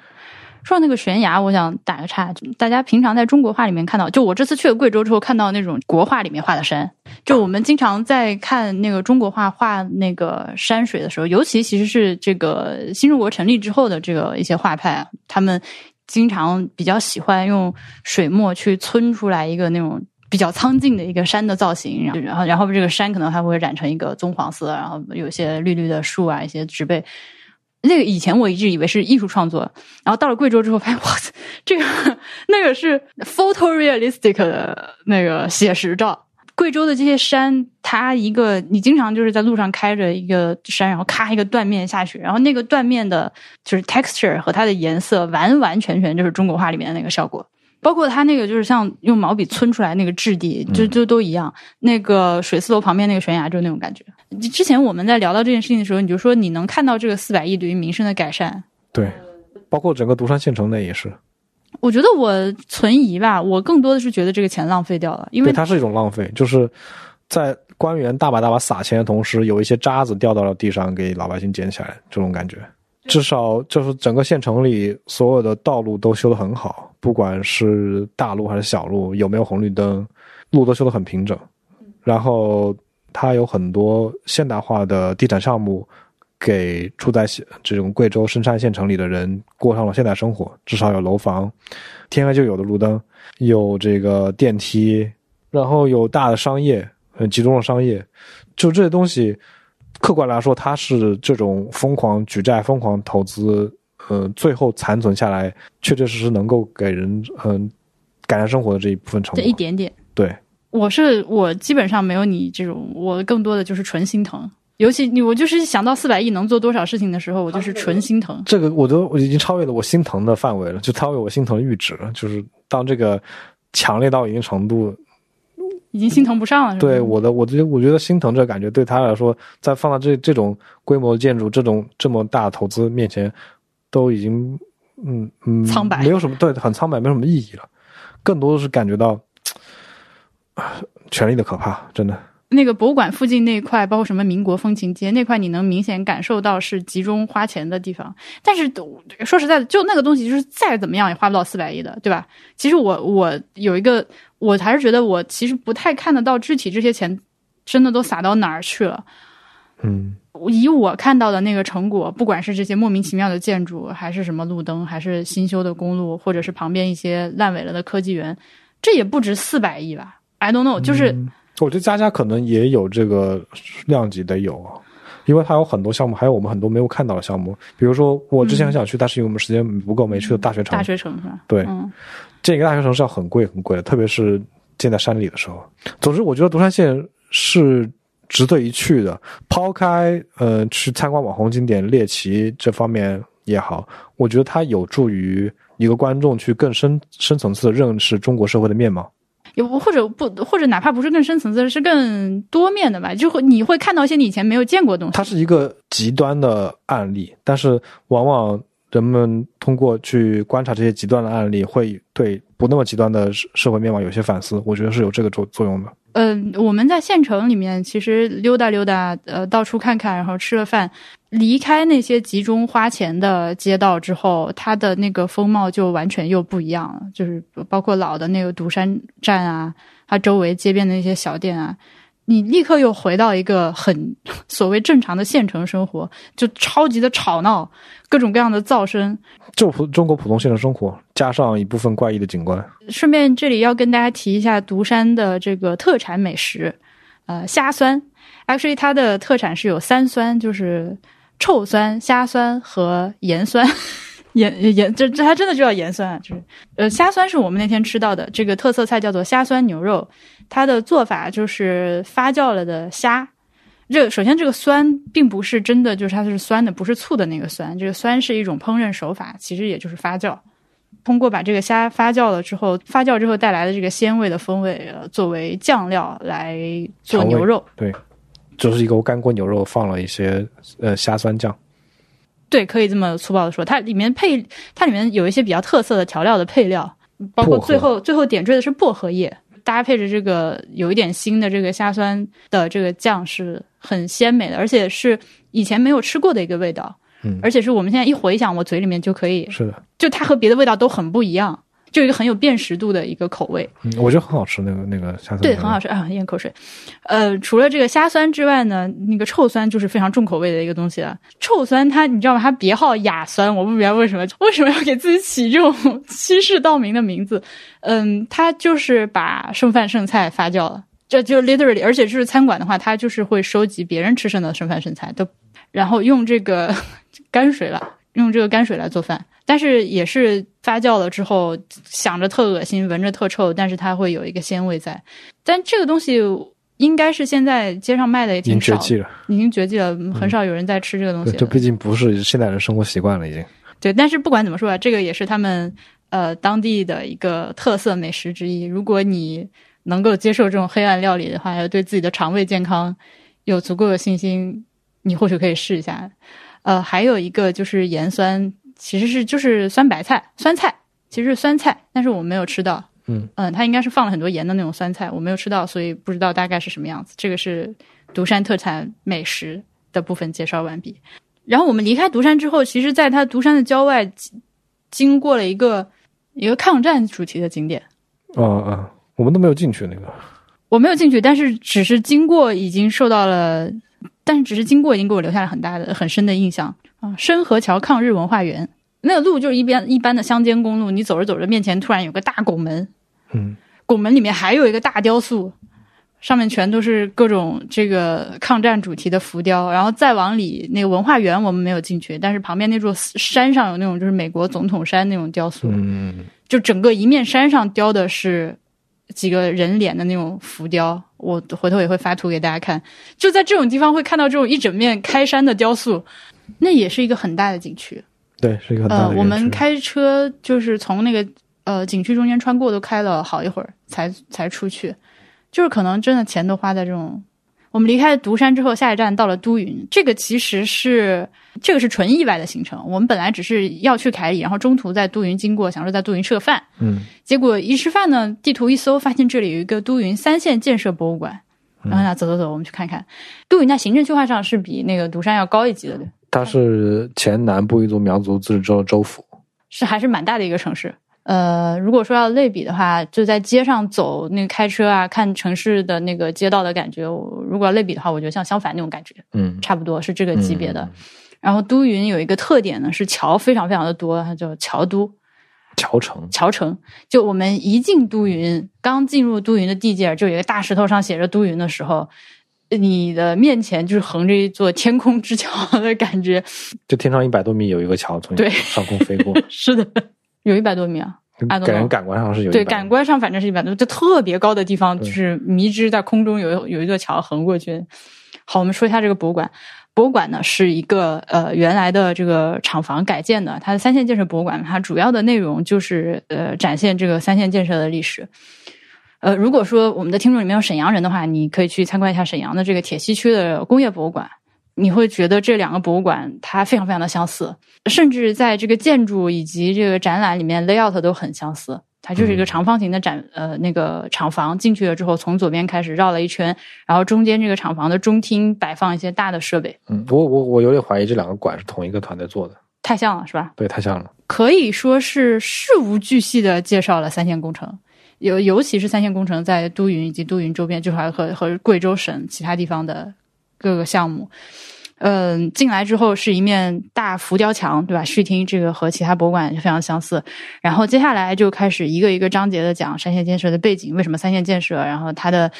说到那个悬崖，我想打个岔，大家平常在中国画里面看到，就我这次去了贵州之后看到那种国画里面画的山，就我们经常在看那个中国画画那个山水的时候，尤其其实是这个新中国成立之后的这个一些画派，他们经常比较喜欢用水墨去皴出来一个那种比较苍劲的一个山的造型，然后然后这个山可能还会染成一个棕黄色，然后有些绿绿的树啊，一些植被。那个以前我一直以为是艺术创作，然后到了贵州之后发现，哇，这个 那个是 photorealistic 的那个写实照。贵州的这些山，它一个你经常就是在路上开着一个山，然后咔一个断面下去，然后那个断面的就是 texture 和它的颜色完完全全就是中国画里面的那个效果。包括它那个就是像用毛笔皴出来那个质地，就就都一样。那个水丝楼旁边那个悬崖就是那种感觉。之前我们在聊到这件事情的时候，你就说你能看到这个四百亿对于民生的改善。对，包括整个独山县城内也是。我觉得我存疑吧，我更多的是觉得这个钱浪费掉了，因为它是一种浪费，就是在官员大把大把撒钱的同时，有一些渣子掉到了地上，给老百姓捡起来，这种感觉。至少就是整个县城里所有的道路都修得很好，不管是大路还是小路，有没有红绿灯，路都修得很平整。然后它有很多现代化的地产项目，给住在这种贵州深山县城里的人过上了现代生活。至少有楼房，天黑就有的路灯，有这个电梯，然后有大的商业，很集中的商业，就这些东西。客观来说，它是这种疯狂举债、疯狂投资，呃，最后残存下来，确确实实能够给人嗯改善生活的这一部分成果，这一点点。对，我是我基本上没有你这种，我更多的就是纯心疼。尤其你我就是想到四百亿能做多少事情的时候，我就是纯心疼。这个我都我已经超越了我心疼的范围了，就超越我心疼的阈值了。就是当这个强烈到一定程度。已经心疼不上了，对我的，我觉得我觉得心疼这感觉对他来说，在放到这这种规模的建筑、这种这么大的投资面前，都已经嗯嗯苍白，没有什么对，很苍白，没什么意义了。更多的是感觉到 权力的可怕，真的。那个博物馆附近那一块，包括什么民国风情街那块，你能明显感受到是集中花钱的地方。但是说实在的，就那个东西，就是再怎么样也花不到四百亿的，对吧？其实我我有一个，我还是觉得我其实不太看得到具体这些钱真的都撒到哪儿去了。嗯，以我看到的那个成果，不管是这些莫名其妙的建筑，还是什么路灯，还是新修的公路，或者是旁边一些烂尾了的科技园，这也不值四百亿吧？I don't know，就是。我觉得佳佳可能也有这个量级得有，因为它有很多项目，还有我们很多没有看到的项目。比如说，我之前很想去，但是因为我们时间不够，没去的大学城。大学城是吧？对，建一个大学城是要很贵很贵的，特别是建在山里的时候。总之，我觉得独山县是值得一去的。抛开呃去参观网红景点猎奇这方面也好，我觉得它有助于一个观众去更深深层次的认识中国社会的面貌。也不或者不或者哪怕不是更深层次，是更多面的吧，就会你会看到一些你以前没有见过的东西。它是一个极端的案例，但是往往人们通过去观察这些极端的案例，会对不那么极端的社社会面貌有些反思。我觉得是有这个作作用的。嗯，我们在县城里面其实溜达溜达，呃，到处看看，然后吃了饭。离开那些集中花钱的街道之后，它的那个风貌就完全又不一样了。就是包括老的那个独山站啊，它周围街边的那些小店啊，你立刻又回到一个很 所谓正常的县城生活，就超级的吵闹，各种各样的噪声，就普中国普通县城生活，加上一部分怪异的景观。顺便这里要跟大家提一下独山的这个特产美食，呃，虾酸。Actually，它的特产是有三酸，就是。臭酸、虾酸和盐酸，盐盐这这还真的就叫盐酸啊！就是呃，虾酸是我们那天吃到的这个特色菜，叫做虾酸牛肉。它的做法就是发酵了的虾。这首先这个酸并不是真的，就是它是酸的，不是醋的那个酸。这个酸是一种烹饪手法，其实也就是发酵。通过把这个虾发酵了之后，发酵之后带来的这个鲜味的风味，作为酱料来做牛肉。对。就是一个干锅牛肉，放了一些呃虾酸酱，对，可以这么粗暴的说。它里面配，它里面有一些比较特色的调料的配料，包括最后最后点缀的是薄荷叶，搭配着这个有一点腥的这个虾酸的这个酱是很鲜美的，而且是以前没有吃过的一个味道。嗯，而且是我们现在一回想，我嘴里面就可以是的，就它和别的味道都很不一样。就有一个很有辨识度的一个口味。嗯，我觉得很好吃，那个那个虾酸对，很好吃啊，咽口水。呃，除了这个虾酸之外呢，那个臭酸就是非常重口味的一个东西了。臭酸它你知道吗？它别号亚酸，我不明白为什么为什么要给自己起这种欺世盗名的名字。嗯，它就是把剩饭剩菜发酵了，这就 literally，而且就是餐馆的话，它就是会收集别人吃剩的剩饭剩菜，都然后用这个 泔水了，用这个泔水来做饭。但是也是发酵了之后，想着特恶心，闻着特臭，但是它会有一个鲜味在。但这个东西应该是现在街上卖的也已经，绝迹了。已经绝迹了，很少有人在吃这个东西对，了。这毕竟不是现代人生活习惯了，已经。对，但是不管怎么说啊，这个也是他们呃当地的一个特色美食之一。如果你能够接受这种黑暗料理的话，要对自己的肠胃健康有足够的信心，你或许可以试一下。呃，还有一个就是盐酸，其实是就是酸白菜、酸菜，其实是酸菜，但是我没有吃到。嗯嗯，它应该是放了很多盐的那种酸菜，我没有吃到，所以不知道大概是什么样子。这个是独山特产美食的部分介绍完毕。然后我们离开独山之后，其实在它独山的郊外，经经过了一个一个抗战主题的景点。哦哦，我们都没有进去那个。我没有进去，但是只是经过已经受到了，但是只是经过已经给我留下了很大的、很深的印象。啊！深河桥抗日文化园。那个路就是一边一般的乡间公路，你走着走着，面前突然有个大拱门，嗯，拱门里面还有一个大雕塑，上面全都是各种这个抗战主题的浮雕，然后再往里那个文化园我们没有进去，但是旁边那座山上有那种就是美国总统山那种雕塑，嗯，就整个一面山上雕的是几个人脸的那种浮雕，我回头也会发图给大家看。就在这种地方会看到这种一整面开山的雕塑，那也是一个很大的景区。对，是一个很大呃，的景区。我们开车就是从那个呃景区中间穿过，都开了好一会儿才才出去，就是可能真的钱都花在这种。我们离开独山之后，下一站到了都匀，这个其实是这个是纯意外的行程。我们本来只是要去凯里，然后中途在都匀经过，想说在都匀吃个饭，嗯结果一吃饭呢，地图一搜，发现这里有一个都匀三线建设博物馆。然后呢，走走走，我们去看看。都匀在行政区划上是比那个独山要高一级的，对，它是前南部一族苗族自治州州府。是还是蛮大的一个城市。呃，如果说要类比的话，就在街上走，那个开车啊，看城市的那个街道的感觉，我如果要类比的话，我觉得像相反那种感觉，嗯，差不多是这个级别的。嗯然后都匀有一个特点呢，是桥非常非常的多，它叫桥都。桥城。桥城。就我们一进都匀，刚进入都匀的地界，就有一个大石头上写着都匀的时候，你的面前就是横着一座天空之桥的感觉。就天上一百多米有一个桥从对上空飞过，是的，有一百多米啊。给人感官上是有对，感官上反正是一百多，就特别高的地方，就是迷之在空中有有一座桥横过去。好，我们说一下这个博物馆。博物馆呢是一个呃原来的这个厂房改建的，它的三线建设博物馆，它主要的内容就是呃展现这个三线建设的历史。呃，如果说我们的听众里面有沈阳人的话，你可以去参观一下沈阳的这个铁西区的工业博物馆，你会觉得这两个博物馆它非常非常的相似，甚至在这个建筑以及这个展览里面 layout 都很相似。它就是一个长方形的展，呃，那个厂房进去了之后，从左边开始绕了一圈，然后中间这个厂房的中厅摆放一些大的设备，嗯，我我我有点怀疑这两个馆是同一个团队做的，太像了，是吧？对，太像了。可以说是事无巨细的介绍了三线工程，尤尤其是三线工程在都匀以及都匀周边，就还和和贵州省其他地方的各个项目。嗯，进来之后是一面大浮雕墙，对吧？视听这个和其他博物馆非常相似。然后接下来就开始一个一个章节的讲三线建设的背景，为什么三线建设，然后它的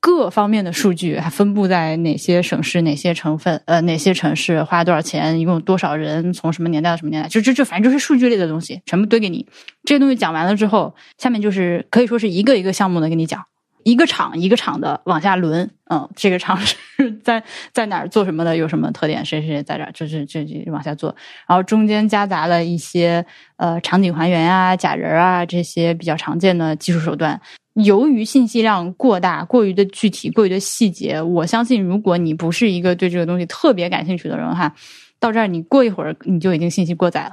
各方面的数据还分布在哪些省市、哪些成分、呃哪些城市，花了多少钱，一共多少人，从什么年代到什么年代，就就就反正就是数据类的东西，全部堆给你。这些东西讲完了之后，下面就是可以说是一个一个项目的给你讲。一个厂一个厂的往下轮，嗯，这个厂是在在哪儿做什么的，有什么特点，谁谁在这儿，这这这这往下做，然后中间夹杂了一些呃场景还原啊、假人啊这些比较常见的技术手段。由于信息量过大、过于的具体、过于的细节，我相信如果你不是一个对这个东西特别感兴趣的人哈，到这儿你过一会儿你就已经信息过载了。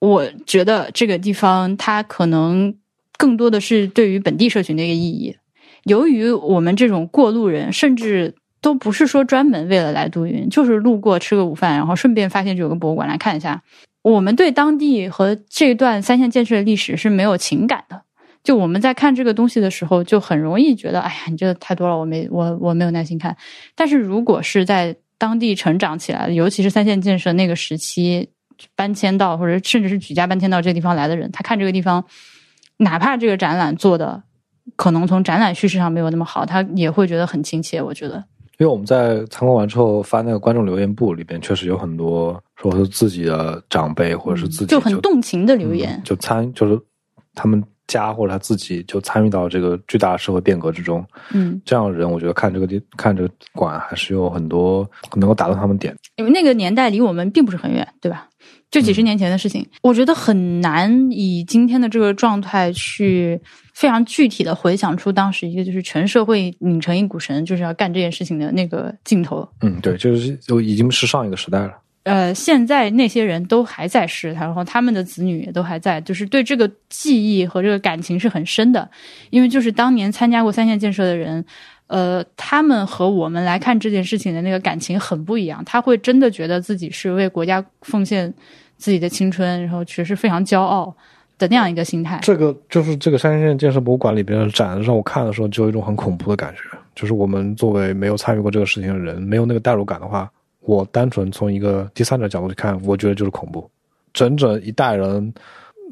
我觉得这个地方它可能更多的是对于本地社群的一个意义。由于我们这种过路人，甚至都不是说专门为了来都匀，就是路过吃个午饭，然后顺便发现这有个博物馆来看一下。我们对当地和这段三线建设的历史是没有情感的。就我们在看这个东西的时候，就很容易觉得，哎呀，你这太多了，我没我我没有耐心看。但是如果是在当地成长起来的，尤其是三线建设那个时期搬迁到或者甚至是举家搬迁到这个地方来的人，他看这个地方，哪怕这个展览做的可能从展览叙事上没有那么好，他也会觉得很亲切。我觉得。因为我们在参观完之后翻那个观众留言簿里边，确实有很多说是自己的长辈或者是自己就很动情的留言，就参就是他们家或者他自己就参与到这个巨大的社会变革之中。嗯，这样的人，我觉得看这个地看这个馆还是有很多能够打动他们点。因为那个年代离我们并不是很远，对吧？就几十年前的事情，我觉得很难以今天的这个状态去非常具体的回想出当时一个就是全社会拧成一股绳，就是要干这件事情的那个镜头。嗯，对，就是就已经是上一个时代了。呃，现在那些人都还在世，然后他们的子女也都还在，就是对这个记忆和这个感情是很深的，因为就是当年参加过三线建设的人。呃，他们和我们来看这件事情的那个感情很不一样。他会真的觉得自己是为国家奉献自己的青春，然后其实非常骄傲的那样一个心态。这个就是这个三线建设博物馆里边的展，让我看的时候就有一种很恐怖的感觉。就是我们作为没有参与过这个事情的人，没有那个代入感的话，我单纯从一个第三者角度去看，我觉得就是恐怖。整整一代人，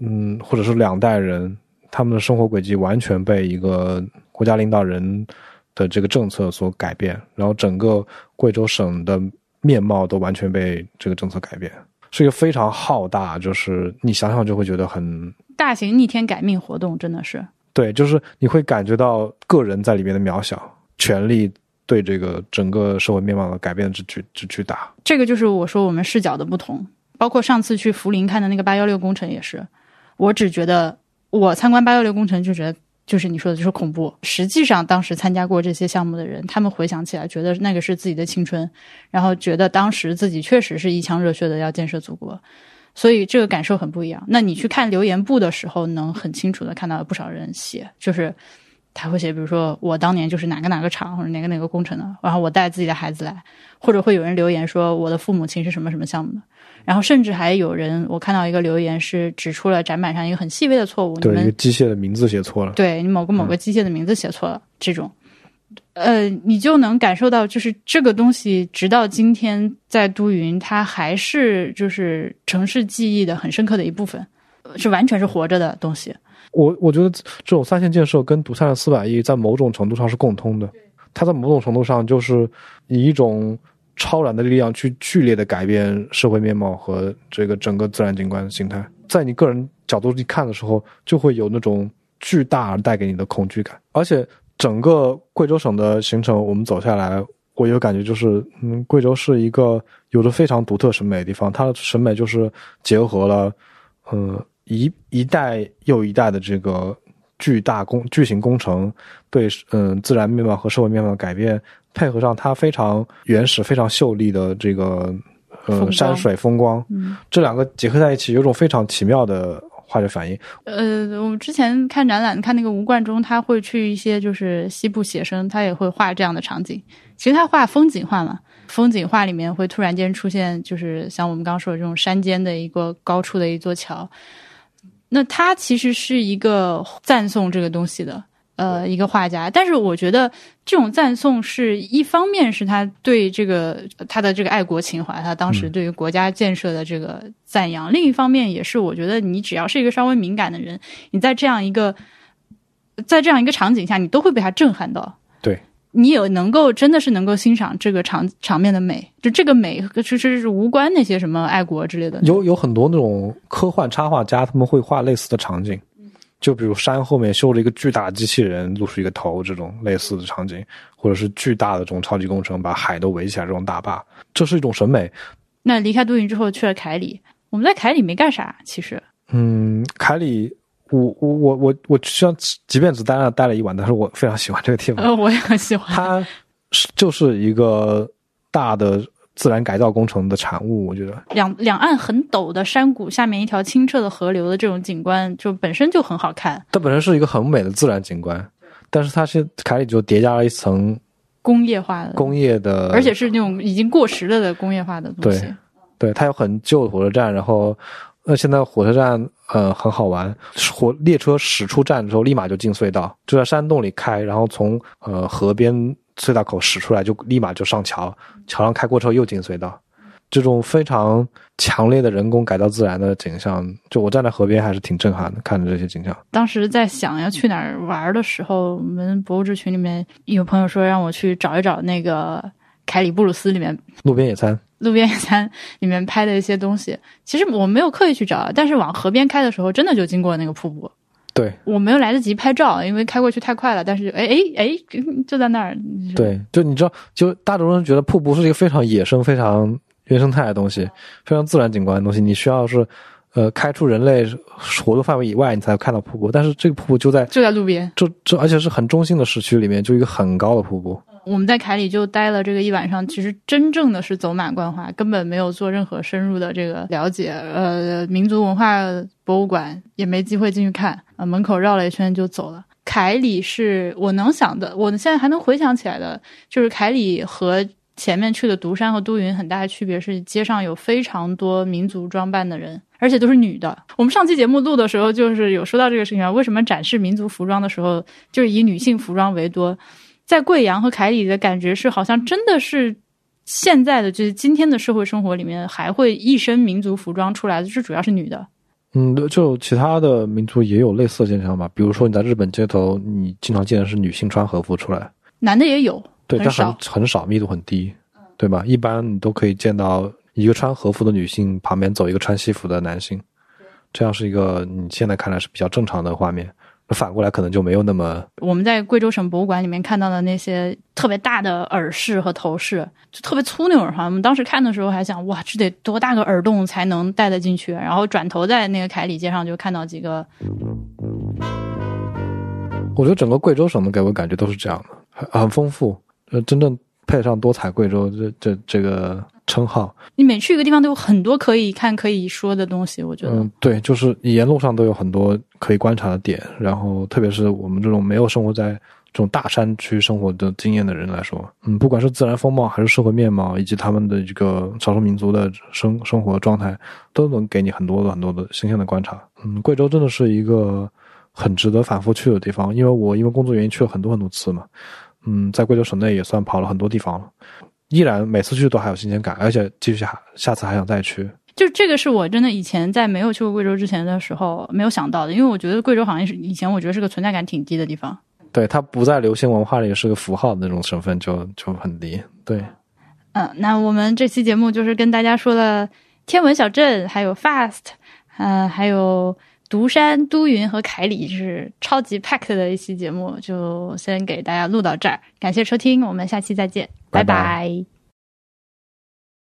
嗯，或者是两代人，他们的生活轨迹完全被一个国家领导人。的这个政策所改变，然后整个贵州省的面貌都完全被这个政策改变，是一个非常浩大，就是你想想就会觉得很大型逆天改命活动，真的是对，就是你会感觉到个人在里面的渺小，权力对这个整个社会面貌的改变之巨之巨大。这个就是我说我们视角的不同，包括上次去涪陵看的那个八幺六工程也是，我只觉得我参观八幺六工程就觉得。就是你说的，就是恐怖。实际上，当时参加过这些项目的人，他们回想起来，觉得那个是自己的青春，然后觉得当时自己确实是一腔热血的要建设祖国，所以这个感受很不一样。那你去看留言簿的时候，能很清楚的看到不少人写，就是他会写，比如说我当年就是哪个哪个厂或者哪个哪个工程的，然后我带自己的孩子来，或者会有人留言说我的父母亲是什么什么项目的。然后甚至还有人，我看到一个留言是指出了展板上一个很细微的错误，对，一个机械的名字写错了，对你某个某个机械的名字写错了，这种，呃，你就能感受到，就是这个东西，直到今天在都匀，它还是就是城市记忆的很深刻的一部分，是完全是活着的东西。我我觉得这种三线建设跟独山的四百亿在某种程度上是共通的，它在某种程度上就是以一种。超然的力量去剧烈的改变社会面貌和这个整个自然景观形态，在你个人角度去看的时候，就会有那种巨大而带给你的恐惧感。而且整个贵州省的行程，我们走下来，我有感觉就是，嗯，贵州是一个有着非常独特审美的地方。它的审美就是结合了，呃，一一代又一代的这个巨大工巨型工程对嗯自然面貌和社会面貌的改变。配合上它非常原始、非常秀丽的这个呃山水风光，这两个结合在一起，有种非常奇妙的化学反应。呃，我们之前看展览，看那个吴冠中，他会去一些就是西部写生，他也会画这样的场景。其实他画风景画嘛，风景画里面会突然间出现，就是像我们刚刚说的这种山间的一个高处的一座桥。那他其实是一个赞颂这个东西的。呃，一个画家，但是我觉得这种赞颂是一方面是他对这个他的这个爱国情怀，他当时对于国家建设的这个赞扬；另一方面也是我觉得你只要是一个稍微敏感的人，你在这样一个在这样一个场景下，你都会被他震撼到。对，你有能够真的是能够欣赏这个场场面的美，就这个美其实是无关那些什么爱国之类的。有有很多那种科幻插画家，他们会画类似的场景。就比如山后面修了一个巨大的机器人，露出一个头，这种类似的场景，或者是巨大的这种超级工程，把海都围起来这种大坝，这是一种审美。那离开都匀之后去了凯里，我们在凯里没干啥，其实。嗯，凯里，我我我我我虽然即便只待了待了一晚，但是我非常喜欢这个地方。呃，我也很喜欢。它是就是一个大的。自然改造工程的产物，我觉得两两岸很陡的山谷下面一条清澈的河流的这种景观，就本身就很好看。它本身是一个很美的自然景观，但是它是凯里就叠加了一层工业化的工业的，而且是那种已经过时了的工业化的东西。对，对，它有很旧的火车站，然后那现在火车站呃很好玩，火列车驶出站之后立马就进隧道，就在山洞里开，然后从呃河边隧道口驶出来就立马就上桥，桥上开过之后又进隧道。这种非常强烈的人工改造自然的景象，就我站在河边还是挺震撼的，看着这些景象。当时在想要去哪儿玩的时候，我们博物志群里面有朋友说让我去找一找那个凯里布鲁斯里面路边野餐，路边野餐里面拍的一些东西。其实我没有刻意去找，但是往河边开的时候，真的就经过那个瀑布。对，我没有来得及拍照，因为开过去太快了。但是，哎哎哎，就在那儿。对，就你知道，就大多数人觉得瀑布是一个非常野生、非常。原生态的东西，非常自然景观的东西，你需要是，呃，开出人类活动范围以外，你才看到瀑布。但是这个瀑布就在就在路边，就就而且是很中心的市区里面，就一个很高的瀑布。我们在凯里就待了这个一晚上，其实真正的是走马观花，根本没有做任何深入的这个了解。呃，民族文化博物馆也没机会进去看，门口绕了一圈就走了。凯里是我能想的，我现在还能回想起来的，就是凯里和。前面去的独山和都匀很大的区别是，街上有非常多民族装扮的人，而且都是女的。我们上期节目录的时候，就是有说到这个事情啊。为什么展示民族服装的时候，就是以女性服装为多？在贵阳和凯里的感觉是，好像真的是现在的，就是今天的社会生活里面，还会一身民族服装出来的，是主要是女的。嗯，就其他的民族也有类似的现象吧。比如说你在日本街头，你经常见的是女性穿和服出来，男的也有。对，但很很少，密度很低，对吧？一般你都可以见到一个穿和服的女性旁边走一个穿西服的男性，这样是一个你现在看来是比较正常的画面。反过来可能就没有那么。我们在贵州省博物馆里面看到的那些特别大的耳饰和头饰，就特别粗那种耳环。我们当时看的时候还想，哇，这得多大个耳洞才能戴得进去？然后转头在那个凯里街上就看到几个。我觉得整个贵州省的给我感觉都是这样的，很很丰富。呃，真正配上多彩贵州这这这个称号，你每去一个地方都有很多可以看、可以说的东西。我觉得，嗯，对，就是沿路上都有很多可以观察的点。然后，特别是我们这种没有生活在这种大山区生活的经验的人来说，嗯，不管是自然风貌，还是社会面貌，以及他们的这个少数民族的生生活状态，都能给你很多的很多的新鲜的观察。嗯，贵州真的是一个很值得反复去的地方，因为我因为工作原因去了很多很多次嘛。嗯，在贵州省内也算跑了很多地方了，依然每次去都还有新鲜感，而且继续下下次还想再去。就这个是我真的以前在没有去过贵州之前的时候没有想到的，因为我觉得贵州好像是以前我觉得是个存在感挺低的地方。对，它不在流行文化里是个符号的那种身份就就很低。对，嗯，那我们这期节目就是跟大家说了天文小镇，还有 Fast，嗯，还有。独山、都匀和凯里是超级 packed 的一期节目，就先给大家录到这儿。感谢收听，我们下期再见，拜拜。